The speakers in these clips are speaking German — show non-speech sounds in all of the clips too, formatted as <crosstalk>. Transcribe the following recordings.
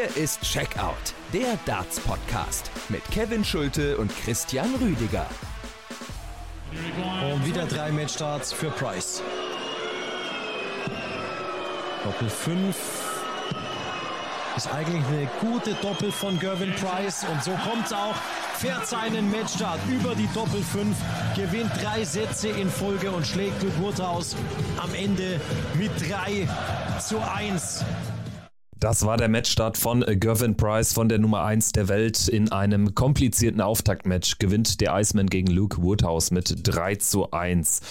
Hier ist Checkout, der Darts-Podcast mit Kevin Schulte und Christian Rüdiger. Und wieder drei Matchstarts für Price. Doppel 5 ist eigentlich eine gute Doppel von Gervin Price und so kommt es auch. Fährt seinen Matchstart über die Doppel 5, gewinnt drei Sätze in Folge und schlägt Luke Woodhouse am Ende mit 3 zu 1. Das war der Matchstart von Gervin Price von der Nummer 1 der Welt. In einem komplizierten Auftaktmatch gewinnt der Iceman gegen Luke Woodhouse mit 3 zu 1.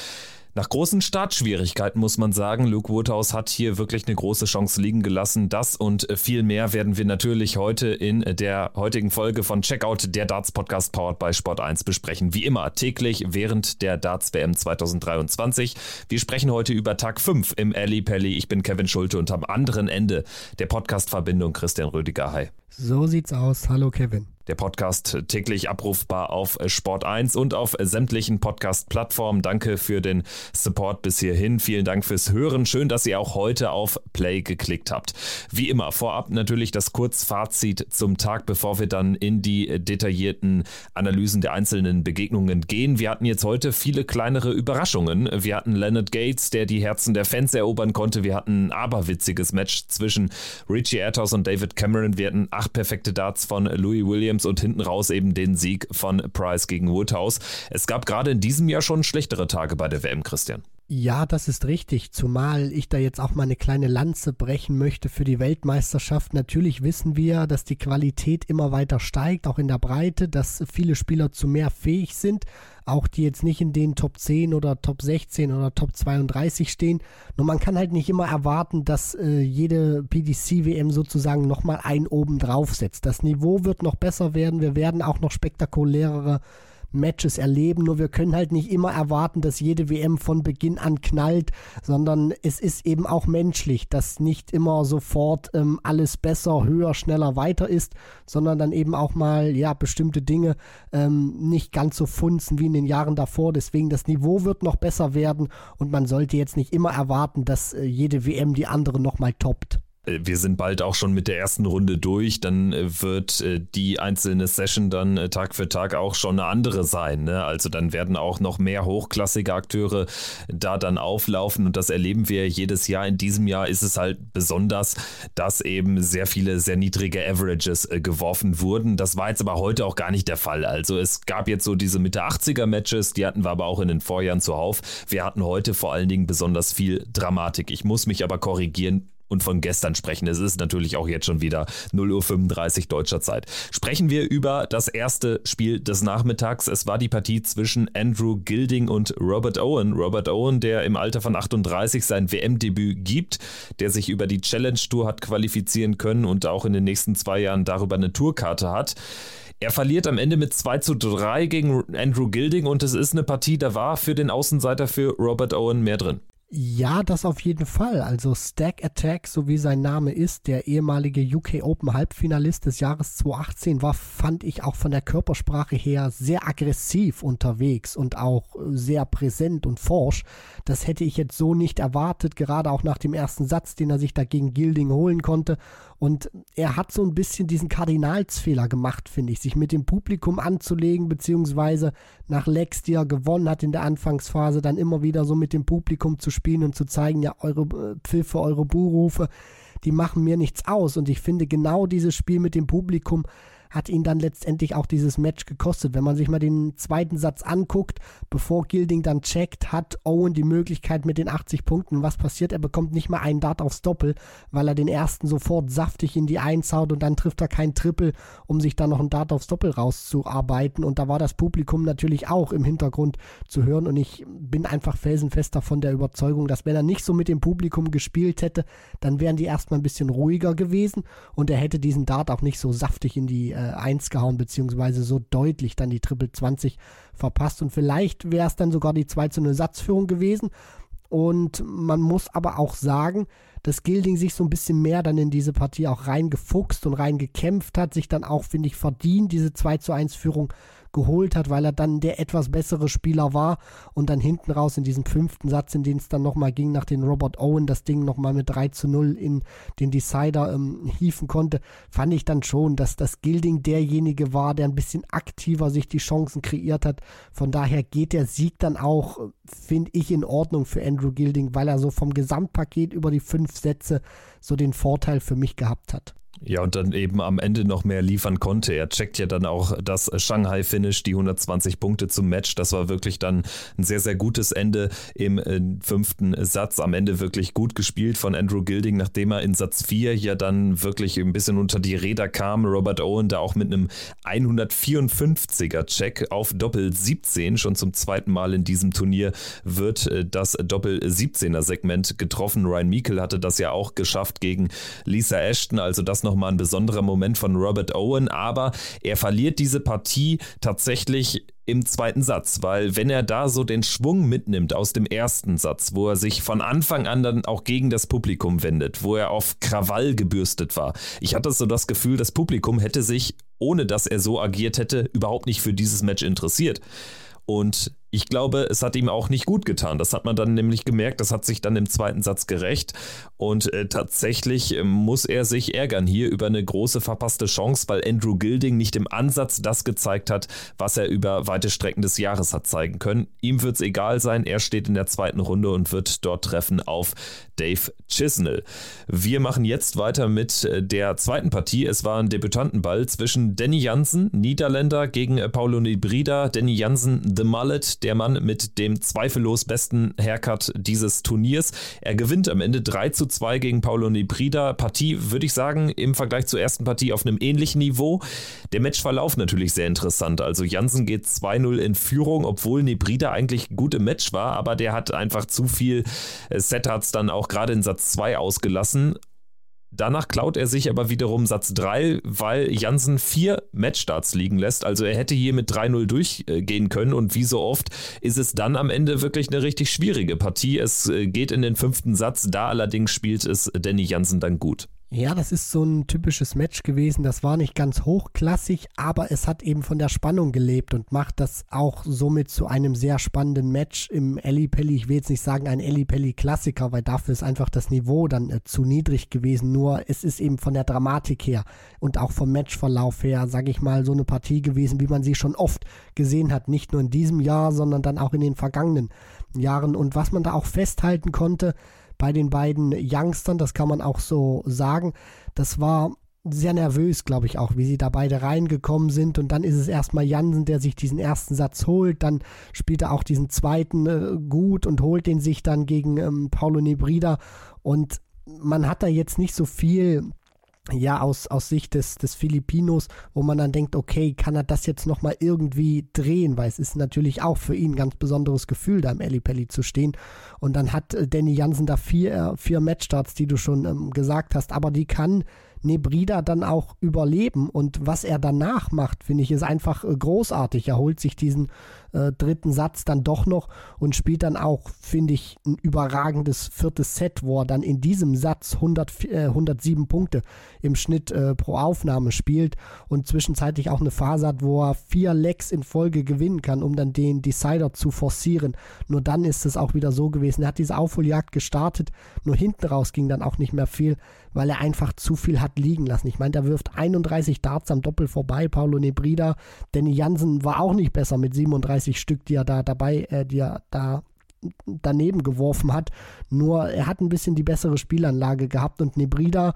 Nach großen Startschwierigkeiten muss man sagen, Luke Woodhouse hat hier wirklich eine große Chance liegen gelassen. Das und viel mehr werden wir natürlich heute in der heutigen Folge von Checkout, der Darts Podcast powered by Sport 1 besprechen. Wie immer täglich während der Darts WM 2023. Wir sprechen heute über Tag 5 im Ali Pelli. Ich bin Kevin Schulte und am anderen Ende der Podcast-Verbindung Christian Rüdiger. Hi. So sieht's aus. Hallo Kevin. Der Podcast täglich abrufbar auf Sport 1 und auf sämtlichen Podcast-Plattformen. Danke für den Support bis hierhin. Vielen Dank fürs Hören. Schön, dass ihr auch heute auf Play geklickt habt. Wie immer, vorab natürlich das Kurzfazit zum Tag, bevor wir dann in die detaillierten Analysen der einzelnen Begegnungen gehen. Wir hatten jetzt heute viele kleinere Überraschungen. Wir hatten Leonard Gates, der die Herzen der Fans erobern konnte. Wir hatten ein aberwitziges Match zwischen Richie Ertos und David Cameron. Wir hatten acht perfekte Darts von Louis Williams Williams und hinten raus eben den Sieg von Price gegen Woodhouse. Es gab gerade in diesem Jahr schon schlechtere Tage bei der WM, Christian. Ja, das ist richtig, zumal ich da jetzt auch mal eine kleine Lanze brechen möchte für die Weltmeisterschaft. Natürlich wissen wir, dass die Qualität immer weiter steigt, auch in der Breite, dass viele Spieler zu mehr fähig sind, auch die jetzt nicht in den Top 10 oder Top 16 oder Top 32 stehen. Nur man kann halt nicht immer erwarten, dass äh, jede PDC-WM sozusagen nochmal ein oben drauf setzt. Das Niveau wird noch besser werden, wir werden auch noch spektakulärere Matches erleben. Nur wir können halt nicht immer erwarten, dass jede WM von Beginn an knallt, sondern es ist eben auch menschlich, dass nicht immer sofort ähm, alles besser, höher, schneller, weiter ist, sondern dann eben auch mal ja bestimmte Dinge ähm, nicht ganz so funzen wie in den Jahren davor. Deswegen das Niveau wird noch besser werden und man sollte jetzt nicht immer erwarten, dass äh, jede WM die andere nochmal toppt. Äh, wir sind bald auch schon mit der ersten Runde durch, dann äh, wird äh, die einzelne Session dann Tag für Tag auch schon eine andere sein. Ne? Also dann werden auch noch mehr hochklassige Akteure da dann auflaufen und das erleben wir jedes Jahr. In diesem Jahr ist es halt besonders, dass eben sehr viele sehr niedrige Averages geworfen wurden. Das war jetzt aber heute auch gar nicht der Fall. Also es gab jetzt so diese Mitte 80er Matches, die hatten wir aber auch in den Vorjahren zuhauf. Wir hatten heute vor allen Dingen besonders viel Dramatik. Ich muss mich aber korrigieren und von gestern sprechen. Es ist natürlich auch jetzt schon wieder 0.35 Uhr deutscher Zeit. Sprechen wir über das erste Spiel des Nachmittags. Es war die Partie zwischen Andrew Gilding und Robert Owen. Robert Owen, der im Alter von 38 sein WM-Debüt gibt, der sich über die Challenge Tour hat qualifizieren können und auch in den nächsten zwei Jahren darüber eine Tourkarte hat. Er verliert am Ende mit 2 zu 3 gegen Andrew Gilding und es ist eine Partie, da war für den Außenseiter für Robert Owen mehr drin. Ja, das auf jeden Fall. Also Stack Attack, so wie sein Name ist, der ehemalige UK Open Halbfinalist des Jahres 2018, war, fand ich auch von der Körpersprache her sehr aggressiv unterwegs und auch sehr präsent und forsch. Das hätte ich jetzt so nicht erwartet, gerade auch nach dem ersten Satz, den er sich dagegen Gilding holen konnte. Und er hat so ein bisschen diesen Kardinalsfehler gemacht, finde ich, sich mit dem Publikum anzulegen, beziehungsweise nach Lex, die er gewonnen hat in der Anfangsphase, dann immer wieder so mit dem Publikum zu spielen und zu zeigen, ja, eure äh, Pfiffe, eure Buhrufe, die machen mir nichts aus. Und ich finde genau dieses Spiel mit dem Publikum hat ihn dann letztendlich auch dieses Match gekostet. Wenn man sich mal den zweiten Satz anguckt, bevor Gilding dann checkt, hat Owen die Möglichkeit mit den 80 Punkten. Was passiert? Er bekommt nicht mal einen Dart aufs Doppel, weil er den ersten sofort saftig in die Eins haut und dann trifft er kein Triple, um sich dann noch einen Dart aufs Doppel rauszuarbeiten. Und da war das Publikum natürlich auch im Hintergrund zu hören. Und ich bin einfach felsenfest davon der Überzeugung, dass wenn er nicht so mit dem Publikum gespielt hätte, dann wären die erstmal ein bisschen ruhiger gewesen und er hätte diesen Dart auch nicht so saftig in die äh, 1 gehauen, beziehungsweise so deutlich dann die Triple 20 verpasst. Und vielleicht wäre es dann sogar die 2 zu 0 Satzführung gewesen. Und man muss aber auch sagen, dass Gilding sich so ein bisschen mehr dann in diese Partie auch reingefuchst und reingekämpft hat, sich dann auch, finde ich, verdient, diese 2 zu 1 Führung geholt hat, weil er dann der etwas bessere Spieler war und dann hinten raus in diesem fünften Satz, in den es dann nochmal ging, nach den Robert Owen das Ding nochmal mit 3 zu 0 in den Decider ähm, hieven konnte, fand ich dann schon, dass das Gilding derjenige war, der ein bisschen aktiver sich die Chancen kreiert hat. Von daher geht der Sieg dann auch, finde ich, in Ordnung für Andrew Gilding, weil er so vom Gesamtpaket über die fünf Sätze so den Vorteil für mich gehabt hat. Ja, und dann eben am Ende noch mehr liefern konnte. Er checkt ja dann auch das Shanghai-Finish, die 120 Punkte zum Match. Das war wirklich dann ein sehr, sehr gutes Ende im äh, fünften Satz. Am Ende wirklich gut gespielt von Andrew Gilding, nachdem er in Satz 4 ja dann wirklich ein bisschen unter die Räder kam. Robert Owen da auch mit einem 154er Check auf Doppel 17. Schon zum zweiten Mal in diesem Turnier wird äh, das Doppel 17er Segment getroffen. Ryan Meikle hatte das ja auch geschafft gegen Lisa Ashton. Also das noch nochmal ein besonderer Moment von Robert Owen, aber er verliert diese Partie tatsächlich im zweiten Satz, weil wenn er da so den Schwung mitnimmt aus dem ersten Satz, wo er sich von Anfang an dann auch gegen das Publikum wendet, wo er auf Krawall gebürstet war, ich hatte so das Gefühl, das Publikum hätte sich, ohne dass er so agiert hätte, überhaupt nicht für dieses Match interessiert. Und ich glaube, es hat ihm auch nicht gut getan. Das hat man dann nämlich gemerkt. Das hat sich dann im zweiten Satz gerecht. Und äh, tatsächlich äh, muss er sich ärgern hier über eine große verpasste Chance, weil Andrew Gilding nicht im Ansatz das gezeigt hat, was er über weite Strecken des Jahres hat zeigen können. Ihm wird es egal sein. Er steht in der zweiten Runde und wird dort treffen auf Dave Chisnell. Wir machen jetzt weiter mit äh, der zweiten Partie. Es war ein Debütantenball zwischen Danny Jansen, Niederländer, gegen äh, Paulo Nibrida. Danny Jansen, The Mullet, der Mann mit dem zweifellos besten Haircut dieses Turniers. Er gewinnt am Ende 3 zu 2 gegen Paulo Nibrida. Partie, würde ich sagen, im Vergleich zur ersten Partie auf einem ähnlichen Niveau. Der Matchverlauf natürlich sehr interessant. Also Jansen geht 2-0 in Führung, obwohl Nibrida eigentlich gut im Match war, aber der hat einfach zu viel äh, Setups dann auch gerade in Satz 2 ausgelassen. Danach klaut er sich aber wiederum Satz 3, weil Jansen vier Matchstarts liegen lässt. Also er hätte hier mit 3-0 durchgehen können und wie so oft ist es dann am Ende wirklich eine richtig schwierige Partie. Es äh, geht in den fünften Satz, da allerdings spielt es Danny Jansen dann gut. Ja, das ist so ein typisches Match gewesen. Das war nicht ganz hochklassig, aber es hat eben von der Spannung gelebt und macht das auch somit zu einem sehr spannenden Match im Ellie Pelli. Ich will jetzt nicht sagen ein Ellie Pelli Klassiker, weil dafür ist einfach das Niveau dann äh, zu niedrig gewesen. Nur es ist eben von der Dramatik her und auch vom Matchverlauf her, sage ich mal, so eine Partie gewesen, wie man sie schon oft gesehen hat. Nicht nur in diesem Jahr, sondern dann auch in den vergangenen Jahren. Und was man da auch festhalten konnte, bei den beiden Youngstern, das kann man auch so sagen. Das war sehr nervös, glaube ich auch, wie sie da beide reingekommen sind. Und dann ist es erstmal Jansen, der sich diesen ersten Satz holt. Dann spielt er auch diesen zweiten äh, gut und holt den sich dann gegen ähm, Paulo Nebrida. Und man hat da jetzt nicht so viel ja, aus, aus Sicht des, des Filipinos, wo man dann denkt, okay, kann er das jetzt nochmal irgendwie drehen, weil es ist natürlich auch für ihn ein ganz besonderes Gefühl, da im Ellipelli zu stehen. Und dann hat äh, Danny Jansen da vier, äh, vier Matchstarts, die du schon ähm, gesagt hast, aber die kann Nebrida dann auch überleben. Und was er danach macht, finde ich, ist einfach äh, großartig. Er holt sich diesen äh, dritten Satz dann doch noch und spielt dann auch, finde ich, ein überragendes viertes Set, wo er dann in diesem Satz 100, äh, 107 Punkte im Schnitt äh, pro Aufnahme spielt und zwischenzeitlich auch eine Phase hat, wo er vier Lecks in Folge gewinnen kann, um dann den Decider zu forcieren. Nur dann ist es auch wieder so gewesen. Er hat diese Aufholjagd gestartet, nur hinten raus ging dann auch nicht mehr viel, weil er einfach zu viel hat liegen lassen. Ich meine, der wirft 31 Darts am Doppel vorbei, Paulo Nebrida. Danny Jansen war auch nicht besser mit 37 Stück, die er da dabei, äh, die er da daneben geworfen hat. Nur er hat ein bisschen die bessere Spielanlage gehabt und Nebrida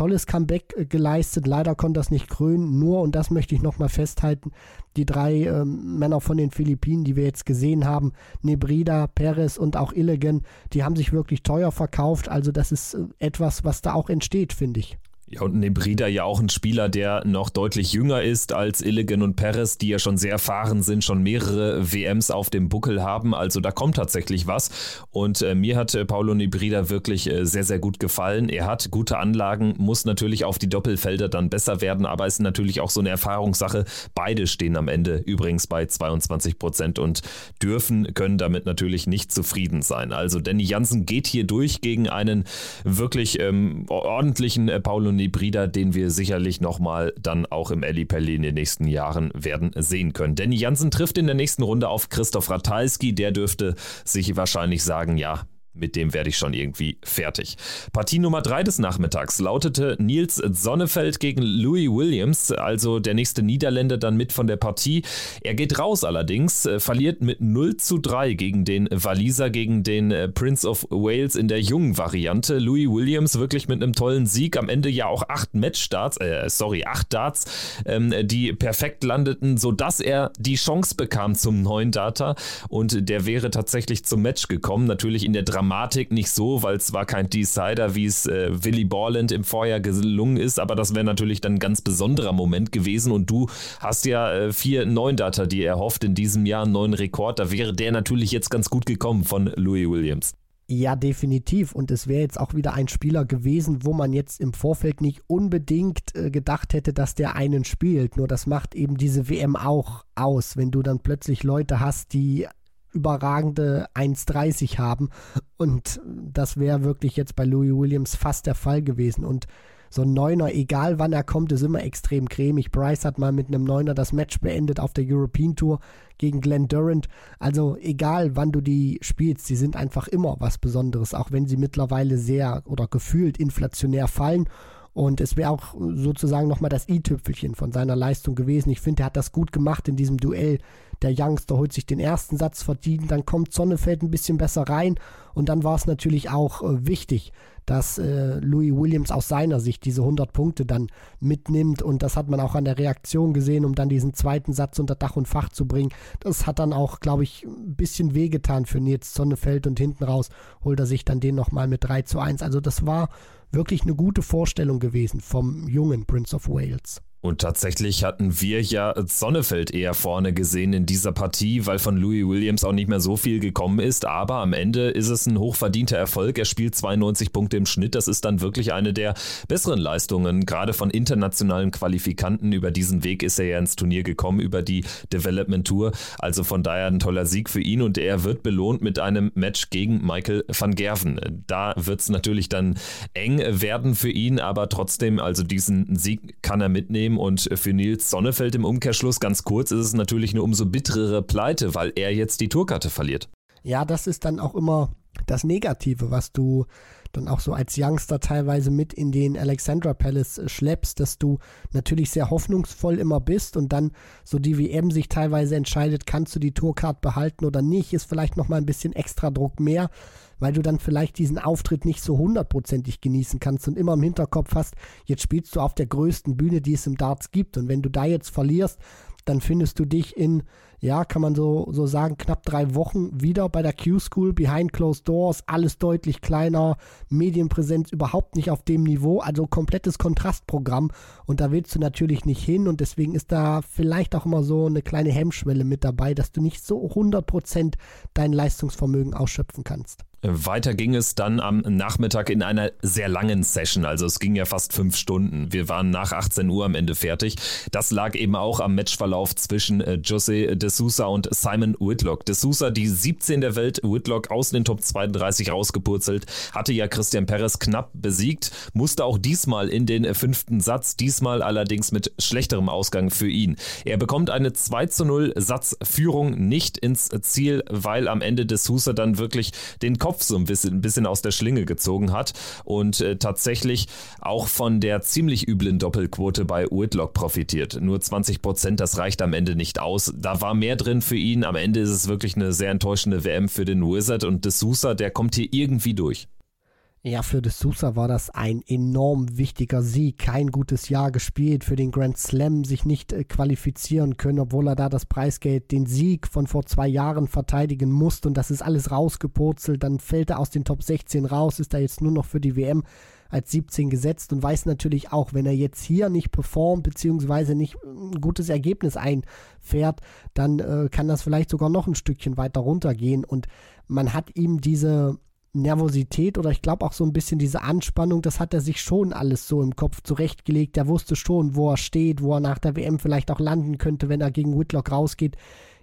tolles Comeback äh, geleistet. Leider konnte das nicht krönen. Nur, und das möchte ich nochmal festhalten, die drei ähm, Männer von den Philippinen, die wir jetzt gesehen haben, Nebrida, Perez und auch Illigan, die haben sich wirklich teuer verkauft. Also das ist äh, etwas, was da auch entsteht, finde ich. Ja, und Nebrida ja auch ein Spieler, der noch deutlich jünger ist als Illigan und Perez, die ja schon sehr erfahren sind, schon mehrere WMs auf dem Buckel haben. Also da kommt tatsächlich was. Und äh, mir hat äh, Paulo Nebrida wirklich äh, sehr, sehr gut gefallen. Er hat gute Anlagen, muss natürlich auf die Doppelfelder dann besser werden, aber ist natürlich auch so eine Erfahrungssache. Beide stehen am Ende übrigens bei 22 Prozent und dürfen, können damit natürlich nicht zufrieden sein. Also Danny Jansen geht hier durch gegen einen wirklich ähm, ordentlichen äh, Paulo Hybrider, den wir sicherlich nochmal dann auch im Eli Pelli in den nächsten Jahren werden sehen können. Danny Jansen trifft in der nächsten Runde auf Christoph Ratalski. Der dürfte sich wahrscheinlich sagen, ja, mit dem werde ich schon irgendwie fertig. Partie Nummer 3 des Nachmittags lautete Nils Sonnefeld gegen Louis Williams, also der nächste Niederländer dann mit von der Partie. Er geht raus allerdings, äh, verliert mit 0 zu 3 gegen den Waliser, gegen den äh, Prince of Wales in der jungen Variante. Louis Williams wirklich mit einem tollen Sieg, am Ende ja auch acht Matchstarts, äh, sorry, acht Darts, ähm, die perfekt landeten, sodass er die Chance bekam zum neuen Data und der wäre tatsächlich zum Match gekommen, natürlich in der Dramatik nicht so, weil es war kein Decider, wie es äh, Willy Borland im Vorjahr gelungen ist, aber das wäre natürlich dann ein ganz besonderer Moment gewesen und du hast ja äh, vier neuen Data, die er hofft in diesem Jahr, einen neuen Rekord, da wäre der natürlich jetzt ganz gut gekommen von Louis Williams. Ja, definitiv. Und es wäre jetzt auch wieder ein Spieler gewesen, wo man jetzt im Vorfeld nicht unbedingt äh, gedacht hätte, dass der einen spielt. Nur das macht eben diese WM auch aus, wenn du dann plötzlich Leute hast, die überragende 1,30 haben. Und das wäre wirklich jetzt bei Louis Williams fast der Fall gewesen. Und so ein Neuner, egal wann er kommt, ist immer extrem cremig. Bryce hat mal mit einem Neuner das Match beendet auf der European Tour gegen Glenn Durant. Also egal wann du die spielst, sie sind einfach immer was Besonderes, auch wenn sie mittlerweile sehr oder gefühlt inflationär fallen. Und es wäre auch sozusagen nochmal das i-Tüpfelchen von seiner Leistung gewesen. Ich finde, er hat das gut gemacht in diesem Duell der Youngster holt sich den ersten Satz verdient, dann kommt Sonnefeld ein bisschen besser rein und dann war es natürlich auch äh, wichtig, dass äh, Louis Williams aus seiner Sicht diese 100 Punkte dann mitnimmt und das hat man auch an der Reaktion gesehen, um dann diesen zweiten Satz unter Dach und Fach zu bringen. Das hat dann auch, glaube ich, ein bisschen wehgetan für Nils Sonnefeld und hinten raus holt er sich dann den nochmal mit 3 zu 1. Also das war wirklich eine gute Vorstellung gewesen vom jungen Prince of Wales. Und tatsächlich hatten wir ja Sonnefeld eher vorne gesehen in dieser Partie, weil von Louis Williams auch nicht mehr so viel gekommen ist. Aber am Ende ist es ein hochverdienter Erfolg. Er spielt 92 Punkte im Schnitt. Das ist dann wirklich eine der besseren Leistungen, gerade von internationalen Qualifikanten. Über diesen Weg ist er ja ins Turnier gekommen, über die Development Tour. Also von daher ein toller Sieg für ihn und er wird belohnt mit einem Match gegen Michael van Gerven. Da wird es natürlich dann eng werden für ihn, aber trotzdem, also diesen Sieg kann er mitnehmen nehmen. Und für Nils Sonnefeld im Umkehrschluss ganz kurz ist es natürlich eine umso bitterere Pleite, weil er jetzt die Tourkarte verliert. Ja, das ist dann auch immer das Negative, was du dann auch so als Youngster teilweise mit in den Alexandra Palace schleppst, dass du natürlich sehr hoffnungsvoll immer bist und dann so die WM sich teilweise entscheidet, kannst du die Tourcard behalten oder nicht, ist vielleicht nochmal ein bisschen extra Druck mehr weil du dann vielleicht diesen Auftritt nicht so hundertprozentig genießen kannst und immer im Hinterkopf hast, jetzt spielst du auf der größten Bühne, die es im Darts gibt. Und wenn du da jetzt verlierst, dann findest du dich in, ja, kann man so, so sagen, knapp drei Wochen wieder bei der Q-School, behind closed doors, alles deutlich kleiner, Medienpräsenz überhaupt nicht auf dem Niveau, also komplettes Kontrastprogramm und da willst du natürlich nicht hin und deswegen ist da vielleicht auch immer so eine kleine Hemmschwelle mit dabei, dass du nicht so 100% dein Leistungsvermögen ausschöpfen kannst. Weiter ging es dann am Nachmittag in einer sehr langen Session, also es ging ja fast fünf Stunden. Wir waren nach 18 Uhr am Ende fertig. Das lag eben auch am Matchverlauf zwischen äh, Jose de Sousa und Simon Whitlock. De Sousa, die 17 der Welt, Whitlock aus den Top 32 rausgepurzelt, hatte ja Christian Perez knapp besiegt, musste auch diesmal in den fünften Satz, diesmal allerdings mit schlechterem Ausgang für ihn. Er bekommt eine 2 zu 0 Satzführung nicht ins Ziel, weil am Ende de Sousa dann wirklich den Kopf Kopf so ein bisschen, ein bisschen aus der Schlinge gezogen hat und äh, tatsächlich auch von der ziemlich üblen Doppelquote bei Whitlock profitiert. Nur 20 Prozent, das reicht am Ende nicht aus. Da war mehr drin für ihn. Am Ende ist es wirklich eine sehr enttäuschende WM für den Wizard und De Sousa, der kommt hier irgendwie durch. Ja, für De Sousa war das ein enorm wichtiger Sieg. Kein gutes Jahr gespielt, für den Grand Slam sich nicht äh, qualifizieren können, obwohl er da das Preisgeld, den Sieg von vor zwei Jahren verteidigen musste und das ist alles rausgepurzelt. Dann fällt er aus den Top 16 raus, ist da jetzt nur noch für die WM als 17 gesetzt und weiß natürlich auch, wenn er jetzt hier nicht performt, beziehungsweise nicht ein gutes Ergebnis einfährt, dann äh, kann das vielleicht sogar noch ein Stückchen weiter runtergehen. Und man hat ihm diese Nervosität oder ich glaube auch so ein bisschen diese Anspannung, das hat er sich schon alles so im Kopf zurechtgelegt. Er wusste schon, wo er steht, wo er nach der WM vielleicht auch landen könnte, wenn er gegen Whitlock rausgeht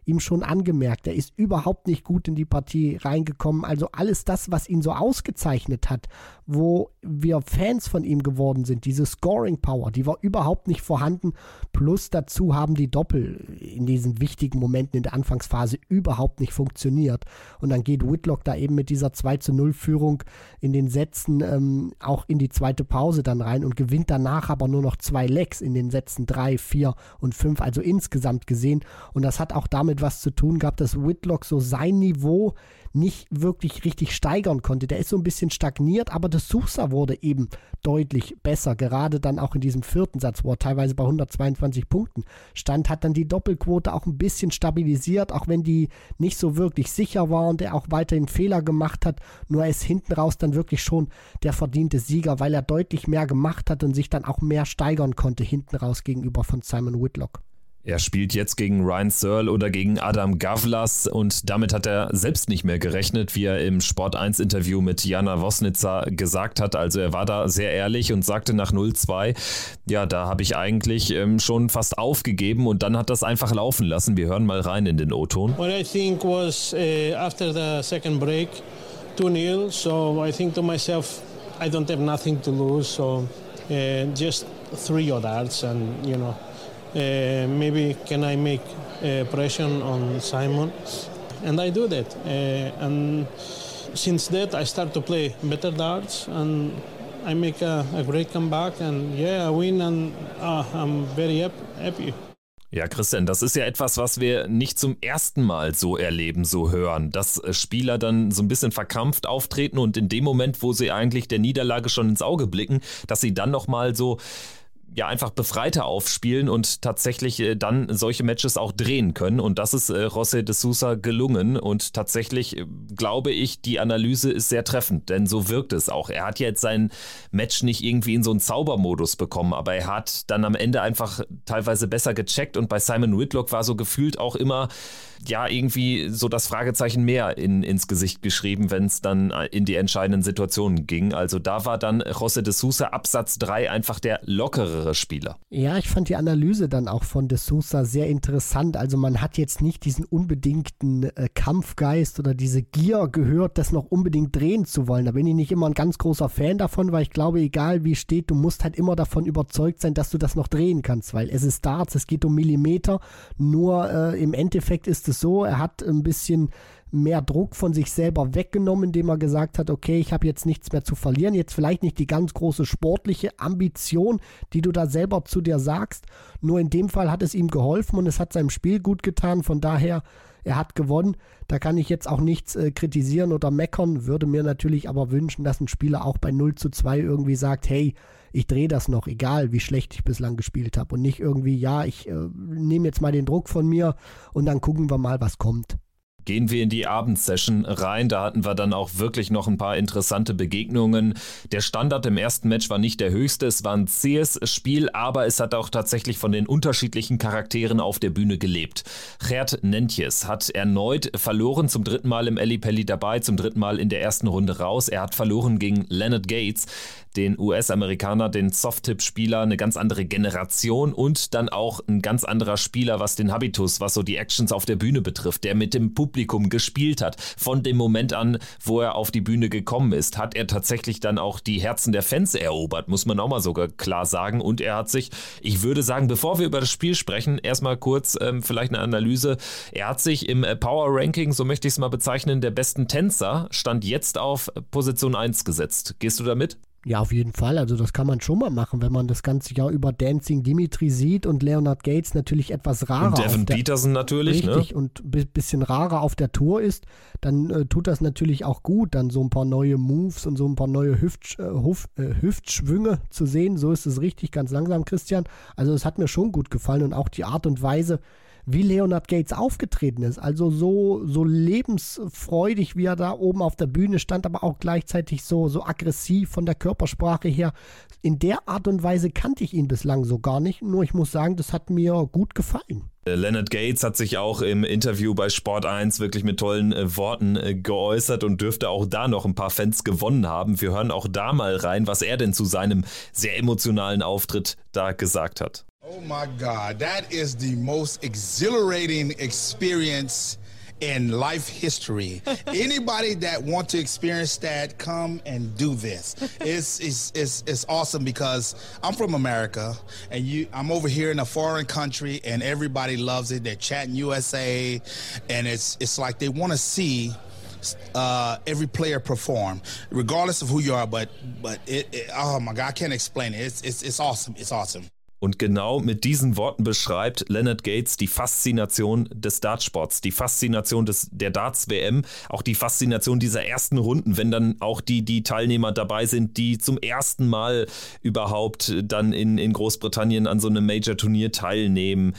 ihm schon angemerkt. Er ist überhaupt nicht gut in die Partie reingekommen. Also alles das, was ihn so ausgezeichnet hat, wo wir Fans von ihm geworden sind, diese Scoring Power, die war überhaupt nicht vorhanden. Plus dazu haben die Doppel in diesen wichtigen Momenten in der Anfangsphase überhaupt nicht funktioniert. Und dann geht Whitlock da eben mit dieser 2 zu 0 Führung in den Sätzen ähm, auch in die zweite Pause dann rein und gewinnt danach aber nur noch zwei Lecks in den Sätzen 3, 4 und 5, also insgesamt gesehen. Und das hat auch damit was zu tun gehabt, dass Whitlock so sein Niveau nicht wirklich richtig steigern konnte. Der ist so ein bisschen stagniert, aber das Sousa wurde eben deutlich besser. Gerade dann auch in diesem vierten Satz, wo er teilweise bei 122 Punkten stand, hat dann die Doppelquote auch ein bisschen stabilisiert, auch wenn die nicht so wirklich sicher war und er auch weiterhin Fehler gemacht hat. Nur er ist hinten raus dann wirklich schon der verdiente Sieger, weil er deutlich mehr gemacht hat und sich dann auch mehr steigern konnte hinten raus gegenüber von Simon Whitlock. Er spielt jetzt gegen Ryan Searle oder gegen Adam Gavlas und damit hat er selbst nicht mehr gerechnet, wie er im Sport 1 Interview mit Jana Wosnitzer gesagt hat. Also er war da sehr ehrlich und sagte nach 0-2, ja, da habe ich eigentlich ähm, schon fast aufgegeben und dann hat das einfach laufen lassen. Wir hören mal rein in den O-Ton. What I think was uh, after the second break 2-0, so I think to myself I don't have nothing to lose, so uh, just three darts and you know uh, maybe can I make uh, pressure on Simon? And I do that. Uh, and since that, I start to play better darts and I make a, a great comeback and yeah, I win and uh, I'm very happy. Ja, Christian, das ist ja etwas, was wir nicht zum ersten Mal so erleben, so hören, dass Spieler dann so ein bisschen verkrampft auftreten und in dem Moment, wo sie eigentlich der Niederlage schon ins Auge blicken, dass sie dann nochmal so ja einfach befreiter aufspielen und tatsächlich äh, dann solche Matches auch drehen können. Und das ist äh, José de Sousa gelungen. Und tatsächlich äh, glaube ich, die Analyse ist sehr treffend, denn so wirkt es auch. Er hat jetzt sein Match nicht irgendwie in so einen Zaubermodus bekommen, aber er hat dann am Ende einfach teilweise besser gecheckt und bei Simon Whitlock war so gefühlt auch immer ja irgendwie so das Fragezeichen mehr in, ins Gesicht geschrieben, wenn es dann äh, in die entscheidenden Situationen ging. Also da war dann José de Sousa Absatz 3 einfach der lockerere Spieler. Ja, ich fand die Analyse dann auch von de Sousa sehr interessant. Also man hat jetzt nicht diesen unbedingten äh, Kampfgeist oder diese Gier gehört, das noch unbedingt drehen zu wollen. Da bin ich nicht immer ein ganz großer Fan davon, weil ich glaube, egal wie steht, du musst halt immer davon überzeugt sein, dass du das noch drehen kannst, weil es ist Darts, es geht um Millimeter. Nur äh, im Endeffekt ist es so, er hat ein bisschen mehr Druck von sich selber weggenommen, indem er gesagt hat, okay, ich habe jetzt nichts mehr zu verlieren, jetzt vielleicht nicht die ganz große sportliche Ambition, die du da selber zu dir sagst, nur in dem Fall hat es ihm geholfen und es hat seinem Spiel gut getan, von daher, er hat gewonnen, da kann ich jetzt auch nichts äh, kritisieren oder meckern, würde mir natürlich aber wünschen, dass ein Spieler auch bei 0 zu 2 irgendwie sagt, hey, ich drehe das noch, egal wie schlecht ich bislang gespielt habe. Und nicht irgendwie, ja, ich äh, nehme jetzt mal den Druck von mir und dann gucken wir mal, was kommt gehen wir in die Abendsession rein. Da hatten wir dann auch wirklich noch ein paar interessante Begegnungen. Der Standard im ersten Match war nicht der höchste. Es war ein zähes Spiel, aber es hat auch tatsächlich von den unterschiedlichen Charakteren auf der Bühne gelebt. Gerd Nentjes hat erneut verloren, zum dritten Mal im Eli Pelli dabei, zum dritten Mal in der ersten Runde raus. Er hat verloren gegen Leonard Gates den US-Amerikaner, den Soft-Tip-Spieler, eine ganz andere Generation und dann auch ein ganz anderer Spieler, was den Habitus, was so die Actions auf der Bühne betrifft, der mit dem Publikum gespielt hat. Von dem Moment an, wo er auf die Bühne gekommen ist, hat er tatsächlich dann auch die Herzen der Fans erobert, muss man auch mal sogar klar sagen. Und er hat sich, ich würde sagen, bevor wir über das Spiel sprechen, erstmal kurz ähm, vielleicht eine Analyse. Er hat sich im Power Ranking, so möchte ich es mal bezeichnen, der besten Tänzer, stand jetzt auf Position 1 gesetzt. Gehst du damit? Ja, auf jeden Fall. Also das kann man schon mal machen, wenn man das ganze Jahr über Dancing Dimitri sieht und Leonard Gates natürlich etwas rarer. Und Devin Peterson natürlich, ne? richtig, ne? und ein bisschen rarer auf der Tour ist, dann äh, tut das natürlich auch gut, dann so ein paar neue Moves und so ein paar neue Hüft, äh, Huf, äh, Hüftschwünge zu sehen. So ist es richtig, ganz langsam, Christian. Also es hat mir schon gut gefallen und auch die Art und Weise, wie Leonard Gates aufgetreten ist. Also so, so lebensfreudig, wie er da oben auf der Bühne stand, aber auch gleichzeitig so, so aggressiv von der Körpersprache her. In der Art und Weise kannte ich ihn bislang so gar nicht. Nur ich muss sagen, das hat mir gut gefallen. Äh, Leonard Gates hat sich auch im Interview bei Sport 1 wirklich mit tollen äh, Worten äh, geäußert und dürfte auch da noch ein paar Fans gewonnen haben. Wir hören auch da mal rein, was er denn zu seinem sehr emotionalen Auftritt da gesagt hat. Oh my God, that is the most exhilarating experience in life history. <laughs> Anybody that want to experience that, come and do this. <laughs> It's, it's, it's, it's awesome because I'm from America and you, I'm over here in a foreign country and everybody loves it. They're chatting USA and it's, it's like they want to see uh, every player perform, regardless of who you are. But but it, it, oh my God, I can't explain it. It's it's it's awesome. It's awesome. Und genau mit diesen Worten beschreibt Leonard Gates die Faszination des Dartsports, die Faszination des, der Darts-WM, auch die Faszination dieser ersten Runden, wenn dann auch die, die Teilnehmer dabei sind, die zum ersten Mal überhaupt dann in, in Großbritannien an so einem Major-Turnier teilnehmen,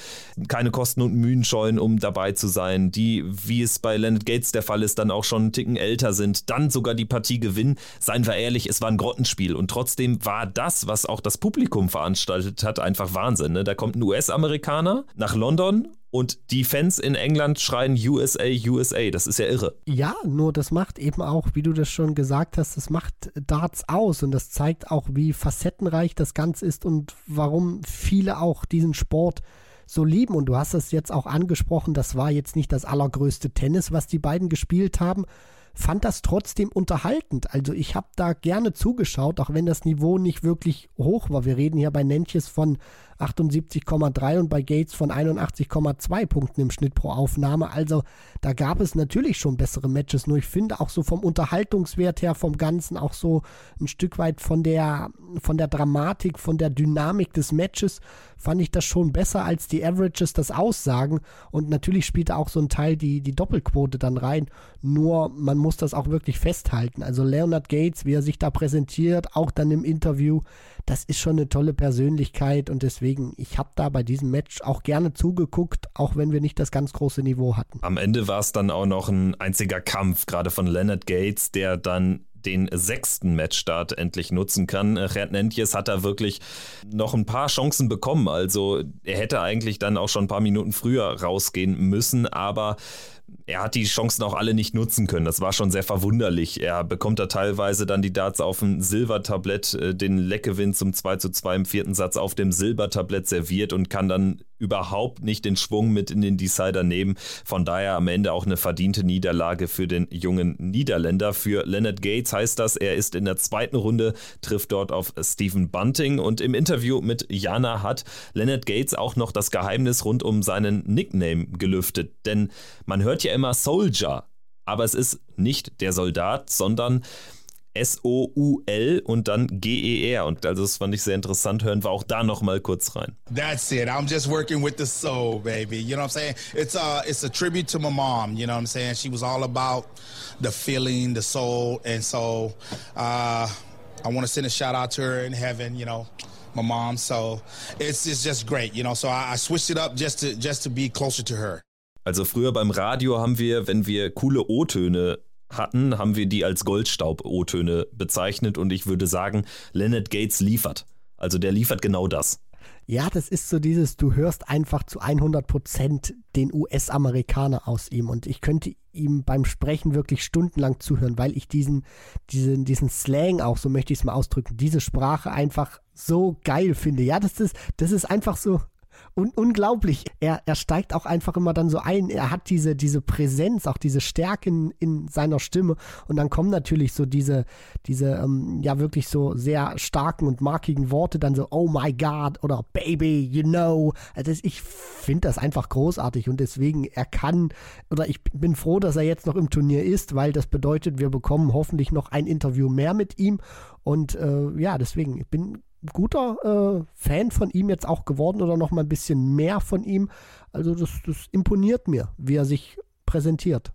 keine Kosten und Mühen scheuen, um dabei zu sein, die, wie es bei Leonard Gates der Fall ist, dann auch schon einen Ticken älter sind, dann sogar die Partie gewinnen. Seien wir ehrlich, es war ein Grottenspiel und trotzdem war das, was auch das Publikum veranstaltet hat, einfach Wahnsinn. Ne? Da kommt ein US-Amerikaner nach London und die Fans in England schreien USA, USA. Das ist ja irre. Ja, nur das macht eben auch, wie du das schon gesagt hast, das macht Darts aus und das zeigt auch, wie facettenreich das Ganze ist und warum viele auch diesen Sport so lieben. Und du hast es jetzt auch angesprochen, das war jetzt nicht das allergrößte Tennis, was die beiden gespielt haben, fand das trotzdem unterhaltend. Also ich habe da gerne zugeschaut, auch wenn das Niveau nicht wirklich hoch war. Wir reden hier bei Nentjes von 78,3 und bei Gates von 81,2 Punkten im Schnitt pro Aufnahme. Also da gab es natürlich schon bessere Matches. Nur ich finde auch so vom Unterhaltungswert her, vom Ganzen, auch so ein Stück weit von der, von der Dramatik, von der Dynamik des Matches, fand ich das schon besser, als die Averages das aussagen. Und natürlich spielt auch so ein Teil die, die Doppelquote dann rein. Nur man muss das auch wirklich festhalten. Also Leonard Gates, wie er sich da präsentiert, auch dann im Interview, das ist schon eine tolle Persönlichkeit und deswegen, ich habe da bei diesem Match auch gerne zugeguckt, auch wenn wir nicht das ganz große Niveau hatten. Am Ende war es dann auch noch ein einziger Kampf, gerade von Leonard Gates, der dann den sechsten Matchstart endlich nutzen kann. Gerd Nentjes hat da wirklich noch ein paar Chancen bekommen. Also er hätte eigentlich dann auch schon ein paar Minuten früher rausgehen müssen, aber er hat die Chancen auch alle nicht nutzen können. Das war schon sehr verwunderlich. Er bekommt da teilweise dann die Darts auf dem Silbertablett, äh, den Leckgewinn zum 2 zu 2 im vierten Satz auf dem Silbertablett serviert und kann dann überhaupt nicht den Schwung mit in den Decider nehmen. Von daher am Ende auch eine verdiente Niederlage für den jungen Niederländer. Für Leonard Gates heißt das, er ist in der zweiten Runde, trifft dort auf Stephen Bunting und im Interview mit Jana hat Leonard Gates auch noch das Geheimnis rund um seinen Nickname gelüftet. Denn man hört ja immer Soldier, aber es ist nicht der Soldat, sondern S-O-U-L und dann G-E-R. Und also das fand ich sehr interessant. Hören wir auch da noch mal kurz rein. That's it. I'm just working with the soul, baby. You know what I'm saying? It's a, it's a tribute to my mom. You know what I'm saying? She was all about the feeling, the soul. And so uh, I want to send a shout out to her in heaven, you know. My mom, so it's it's just great, you know. So I, I switched it up just to just to be closer to her. Also früher beim Radio haben wir, wenn wir coole O-Töne hatten, haben wir die als Goldstaub-O-Töne bezeichnet und ich würde sagen, Leonard Gates liefert. Also der liefert genau das. Ja, das ist so dieses, du hörst einfach zu 100 Prozent den US-Amerikaner aus ihm und ich könnte ihm beim Sprechen wirklich stundenlang zuhören, weil ich diesen, diesen, diesen Slang auch, so möchte ich es mal ausdrücken, diese Sprache einfach so geil finde. Ja, das ist, das ist einfach so, un unglaublich. Er, er steigt auch einfach immer dann so ein. Er hat diese, diese Präsenz, auch diese Stärken in seiner Stimme. Und dann kommen natürlich so diese, diese ähm, ja wirklich so sehr starken und markigen Worte, dann so, oh my God oder Baby, you know. Also ich finde das einfach großartig und deswegen, er kann, oder ich bin froh, dass er jetzt noch im Turnier ist, weil das bedeutet, wir bekommen hoffentlich noch ein Interview mehr mit ihm. Und äh, ja, deswegen, ich bin guter äh, Fan von ihm jetzt auch geworden oder noch mal ein bisschen mehr von ihm. Also das, das imponiert mir, wie er sich präsentiert.